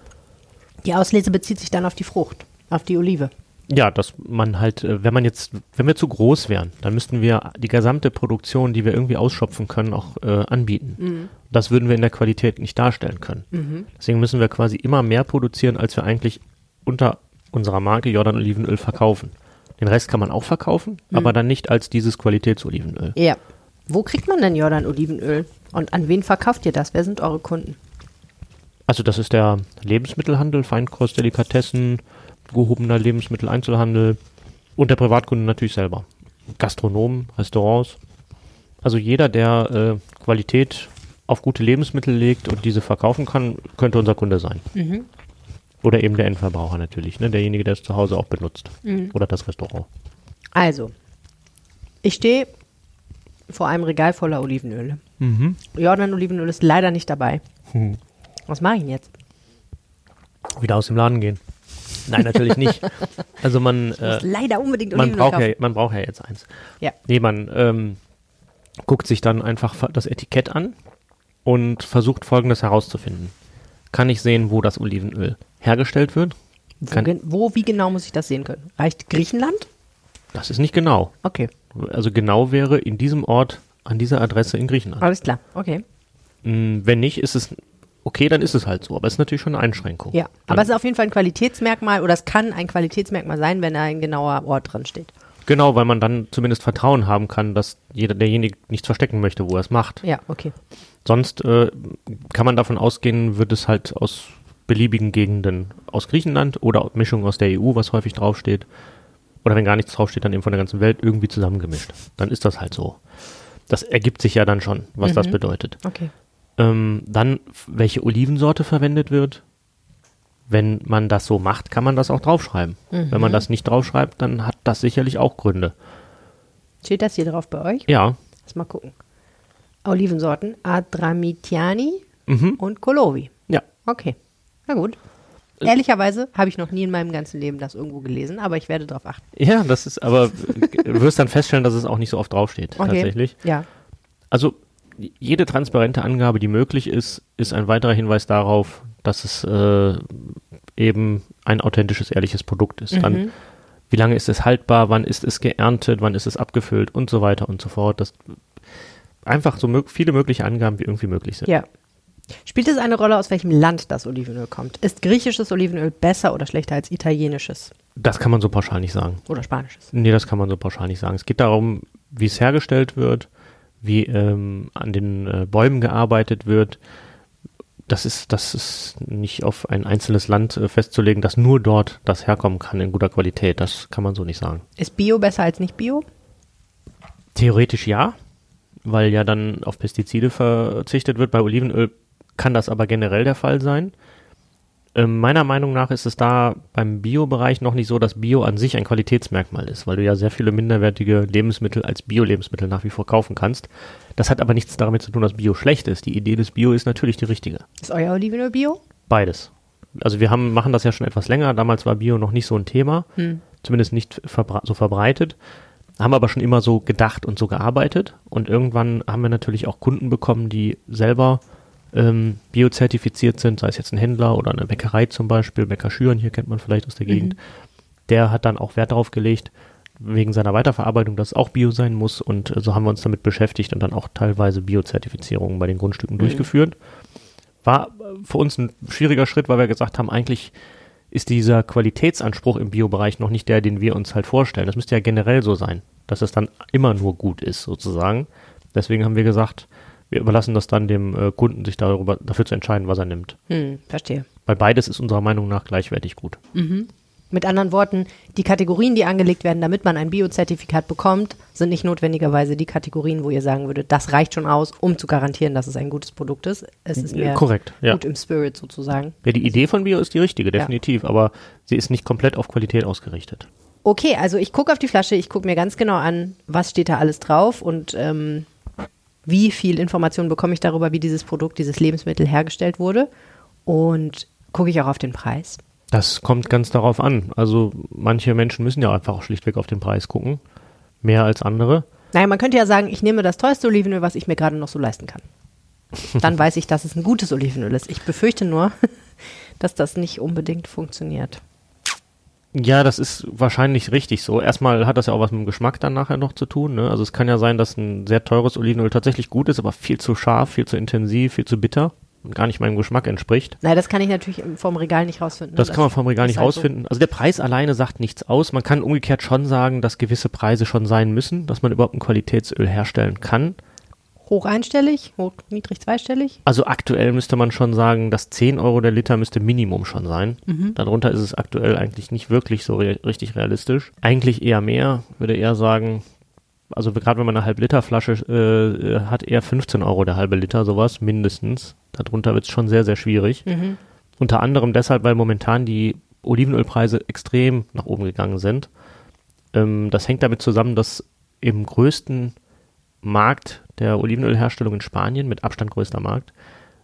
Die Auslese bezieht sich dann auf die Frucht, auf die Olive. Ja, dass man halt, äh, wenn man jetzt, wenn wir zu groß wären, dann müssten wir die gesamte Produktion, die wir irgendwie ausschöpfen können, auch äh, anbieten. Das würden wir in der Qualität nicht darstellen können. Deswegen müssen wir quasi immer mehr produzieren, als wir eigentlich unter unserer Marke Jordan Olivenöl verkaufen. Den Rest kann man auch verkaufen, aber dann nicht als dieses Qualitätsolivenöl. Ja. Wo kriegt man denn Jordan-Olivenöl? Und an wen verkauft ihr das? Wer sind eure Kunden? Also das ist der Lebensmittelhandel, Feinkost, Delikatessen, gehobener Lebensmitteleinzelhandel und der Privatkunde natürlich selber. Gastronomen, Restaurants. Also jeder, der äh, Qualität auf gute Lebensmittel legt und diese verkaufen kann, könnte unser Kunde sein. Oder eben der Endverbraucher natürlich, ne? derjenige, der es zu Hause auch benutzt. Oder das Restaurant. Also, ich stehe vor einem Regal voller Olivenöle. Jordan-Olivenöl ist leider nicht dabei. Hm. Was mache ich denn jetzt? Wieder aus dem Laden gehen. Nein, natürlich nicht. Also man, äh, leider unbedingt man, braucht ja, man braucht ja jetzt eins. Ja. Nee, man ähm, guckt sich dann einfach fa- das Etikett an und versucht folgendes herauszufinden. Kann ich sehen, wo das Olivenöl hergestellt wird? Wo, Kann, wo, wie genau muss ich das sehen können? Reicht Griechenland? das ist nicht genau. Okay, Also genau wäre in diesem Ort, an dieser Adresse in Griechenland. alles klar. Okay. Mm, Wenn nicht, ist es okay, dann ist es halt so. Aber es ist natürlich schon eine Einschränkung. Ja, aber es ist auf jeden Fall ein Qualitätsmerkmal oder es kann ein Qualitätsmerkmal sein, wenn da ein genauer Ort drin steht. Genau, weil man dann zumindest Vertrauen haben kann, dass jeder derjenige nichts verstecken möchte, wo er es macht. Ja, okay. Sonst äh, kann man davon ausgehen, wird es halt aus beliebigen Gegenden aus Griechenland oder Mischung aus der EU, was häufig draufsteht. Oder wenn gar nichts draufsteht, dann eben von der ganzen Welt irgendwie zusammengemischt. Dann ist das halt so. Das ergibt sich ja dann schon, was Mhm. das bedeutet. Okay. Ähm, dann, welche Olivensorte verwendet wird. Wenn man das so macht, kann man das auch draufschreiben. Wenn man das nicht draufschreibt, dann hat das sicherlich auch Gründe. Steht das hier drauf bei euch? Ja, Lass mal gucken. Olivensorten Adramitiani Mhm. und Kolovi. ja. Okay. Na gut. Ehrlicherweise habe ich noch nie in meinem ganzen Leben das irgendwo gelesen, aber ich werde darauf achten. Ja, das ist, aber du wirst dann feststellen, dass es auch nicht so oft draufsteht, Okay. tatsächlich. Ja. Also jede transparente Angabe, die möglich ist, ist ein weiterer Hinweis darauf, dass es äh, eben ein authentisches, ehrliches Produkt ist. Dann, wie lange ist es haltbar, wann ist es geerntet, wann ist es abgefüllt und so weiter und so fort. Das einfach so mö- viele mögliche Angaben, wie irgendwie möglich sind. Ja. Spielt es eine Rolle, aus welchem Land das Olivenöl kommt? Ist griechisches Olivenöl besser oder schlechter als italienisches Das kann man so pauschal nicht sagen. oder spanisches? Nee, das kann man so pauschal nicht sagen. Es geht darum, wie es hergestellt wird, wie ähm, an den äh, Bäumen gearbeitet wird. Das ist, das ist nicht auf ein einzelnes Land äh, festzulegen, dass nur dort das herkommen kann in guter Qualität. Das kann man so nicht sagen. Ist Bio besser als nicht Bio? Theoretisch ja, weil ja dann auf Pestizide verzichtet wird. Bei Olivenöl kann das aber generell der Fall sein. Ähm, meiner Meinung nach ist es da beim Bio-Bereich noch nicht so, dass Bio an sich ein Qualitätsmerkmal ist, weil du ja sehr viele minderwertige Lebensmittel als Bio-Lebensmittel nach wie vor kaufen kannst. Das hat aber nichts damit zu tun, dass Bio schlecht ist. Die Idee des Bio ist natürlich die richtige. Ist euer Olivenöl Bio? Beides. Also wir haben, machen das ja schon etwas länger. Damals war Bio noch nicht so ein Thema, zumindest nicht verbre so verbreitet. Haben aber schon immer so gedacht und so gearbeitet. Und irgendwann haben wir natürlich auch Kunden bekommen, die selber ähm, biozertifiziert sind, sei es jetzt ein Händler oder eine Bäckerei zum Beispiel, Bäcker Schüren, hier kennt man vielleicht aus der Gegend. Der hat dann auch Wert darauf gelegt, wegen seiner Weiterverarbeitung, dass es auch Bio sein muss. Und äh, so haben wir uns damit beschäftigt und dann auch teilweise Biozertifizierungen bei den Grundstücken durchgeführt. War äh, für uns ein schwieriger Schritt, weil wir gesagt haben, eigentlich ist dieser Qualitätsanspruch im Biobereich noch nicht der, den wir uns halt vorstellen. Das müsste ja generell so sein, dass es dann immer nur gut ist, sozusagen. Deswegen haben wir gesagt, wir überlassen das dann dem äh, Kunden, sich darüber, dafür zu entscheiden, was er nimmt. Hm, verstehe. Weil beides ist unserer Meinung nach gleichwertig gut. Mit anderen Worten, die Kategorien, die angelegt werden, damit man ein Biozertifikat bekommt, sind nicht notwendigerweise die Kategorien, wo ihr sagen würdet, das reicht schon aus, um zu garantieren, dass es ein gutes Produkt ist. Es ist mehr Korrekt, ja. gut im Spirit sozusagen. Ja, die Idee von Bio ist die richtige, definitiv, aber sie ist nicht komplett auf Qualität ausgerichtet. Okay, also ich gucke auf die Flasche, ich gucke mir ganz genau an, was steht da alles drauf und ähm, wie viel Information bekomme ich darüber, wie dieses Produkt, dieses Lebensmittel hergestellt wurde. Und gucke ich auch auf den Preis. Das kommt ganz darauf an. Also manche Menschen müssen ja einfach auch schlichtweg auf den Preis gucken. Mehr als andere. Naja, man könnte ja sagen, ich nehme das teuerste Olivenöl, was ich mir gerade noch so leisten kann. Dann weiß ich, dass es ein gutes Olivenöl ist. Ich befürchte nur, dass das nicht unbedingt funktioniert. Ja, das ist wahrscheinlich richtig so. Erstmal hat das ja auch was mit dem Geschmack dann nachher noch zu tun. Ne? Also es kann ja sein, dass ein sehr teures Olivenöl tatsächlich gut ist, aber viel zu scharf, viel zu intensiv, viel zu bitter und gar nicht meinem Geschmack entspricht. Nein, das kann ich natürlich vom Regal nicht rausfinden. Das kann man vom Regal nicht halt so. rausfinden. Also der Preis alleine sagt nichts aus. Man kann umgekehrt schon sagen, dass gewisse Preise schon sein müssen, dass man überhaupt ein Qualitätsöl herstellen kann. Hoch einstellig, hoch, niedrig zweistellig. Also aktuell müsste man schon sagen, dass 10 Euro der Liter müsste Minimum schon sein. Darunter ist es aktuell eigentlich nicht wirklich so re richtig realistisch. Eigentlich eher mehr, würde eher sagen, also gerade wenn man eine Halb-Liter-Flasche äh, hat, eher 15 Euro der halbe Liter, sowas mindestens. Darunter wird es schon sehr, sehr schwierig. Unter anderem deshalb, weil momentan die Olivenölpreise extrem nach oben gegangen sind. Ähm, das hängt damit zusammen, dass im größten Markt der Olivenölherstellung in Spanien, mit Abstand größter Markt,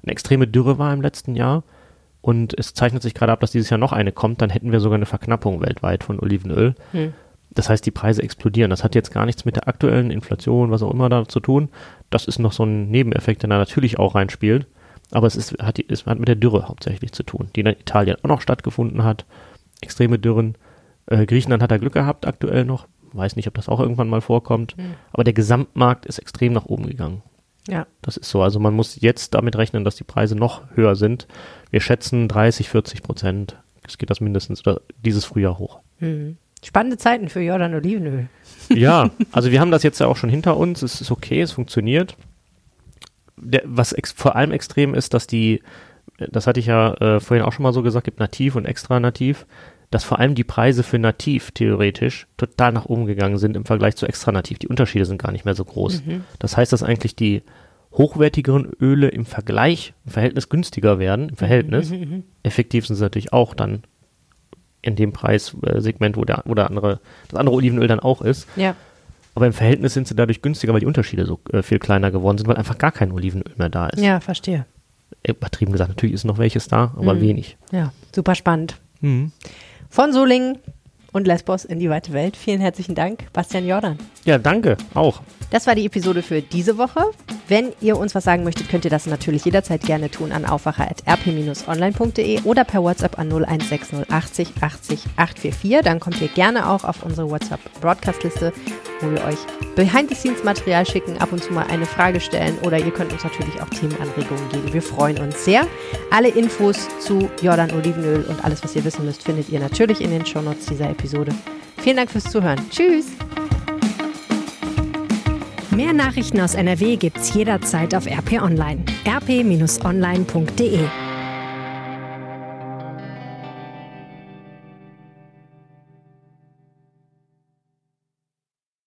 eine extreme Dürre war im letzten Jahr. Und es zeichnet sich gerade ab, dass dieses Jahr noch eine kommt. Dann hätten wir sogar eine Verknappung weltweit von Olivenöl. Das heißt, die Preise explodieren. Das hat jetzt gar nichts mit der aktuellen Inflation, was auch immer da zu tun. Das ist noch so ein Nebeneffekt, der da natürlich auch reinspielt. Aber es, ist, hat, die- es hat mit der Dürre hauptsächlich zu tun, die in Italien auch noch stattgefunden hat. Extreme Dürren. Äh, Griechenland hat da Glück gehabt aktuell noch. Weiß nicht, ob das auch irgendwann mal vorkommt. Aber der Gesamtmarkt ist extrem nach oben gegangen. Ja. Das ist so. Also man muss jetzt damit rechnen, dass die Preise noch höher sind. Wir schätzen 30, 40 Prozent. Es geht das mindestens oder dieses Frühjahr hoch. Spannende Zeiten für Jordan Olivenöl. Ja, also wir haben das jetzt ja auch schon hinter uns. Es ist okay, es funktioniert. Der, was vor allem extrem ist, dass die das hatte ich ja äh, vorhin auch schon mal so gesagt, gibt nativ und extra nativ, dass vor allem die Preise für nativ theoretisch total nach oben gegangen sind im Vergleich zu extra nativ. Die Unterschiede sind gar nicht mehr so groß. Mhm. Das heißt, dass eigentlich die hochwertigeren Öle im Vergleich, im Verhältnis günstiger werden, im Verhältnis. Mhm, mhm, mhm. Effektiv sind sie natürlich auch dann in dem Preissegment, wo der, wo der andere, das andere Olivenöl dann auch ist. Ja. Aber im Verhältnis sind sie dadurch günstiger, weil die Unterschiede so äh, viel kleiner geworden sind, weil einfach gar kein Olivenöl mehr da ist. Ja, verstehe. Übertrieben gesagt, natürlich ist noch welches da, aber mhm. wenig. Ja, super spannend. Mhm. Von Solingen und Lesbos in die weite Welt. Vielen herzlichen Dank, Bastian Jordan. Ja, danke, auch. Das war die Episode für diese Woche. Wenn ihr uns was sagen möchtet, könnt ihr das natürlich jederzeit gerne tun an aufwacher.rp-online.de oder per WhatsApp an 0160 80 80 844. Dann kommt ihr gerne auch auf unsere WhatsApp-Broadcast-Liste, wo wir euch Behind-the-Scenes-Material schicken, ab und zu mal eine Frage stellen oder ihr könnt uns natürlich auch Themenanregungen geben. Wir freuen uns sehr. Alle Infos zu Jordan Olivenöl und alles, was ihr wissen müsst, findet ihr natürlich in den Shownotes dieser Episode. Vielen Dank fürs Zuhören. Tschüss! Mehr Nachrichten aus NRW gibt's jederzeit auf RP Online. rp-online.de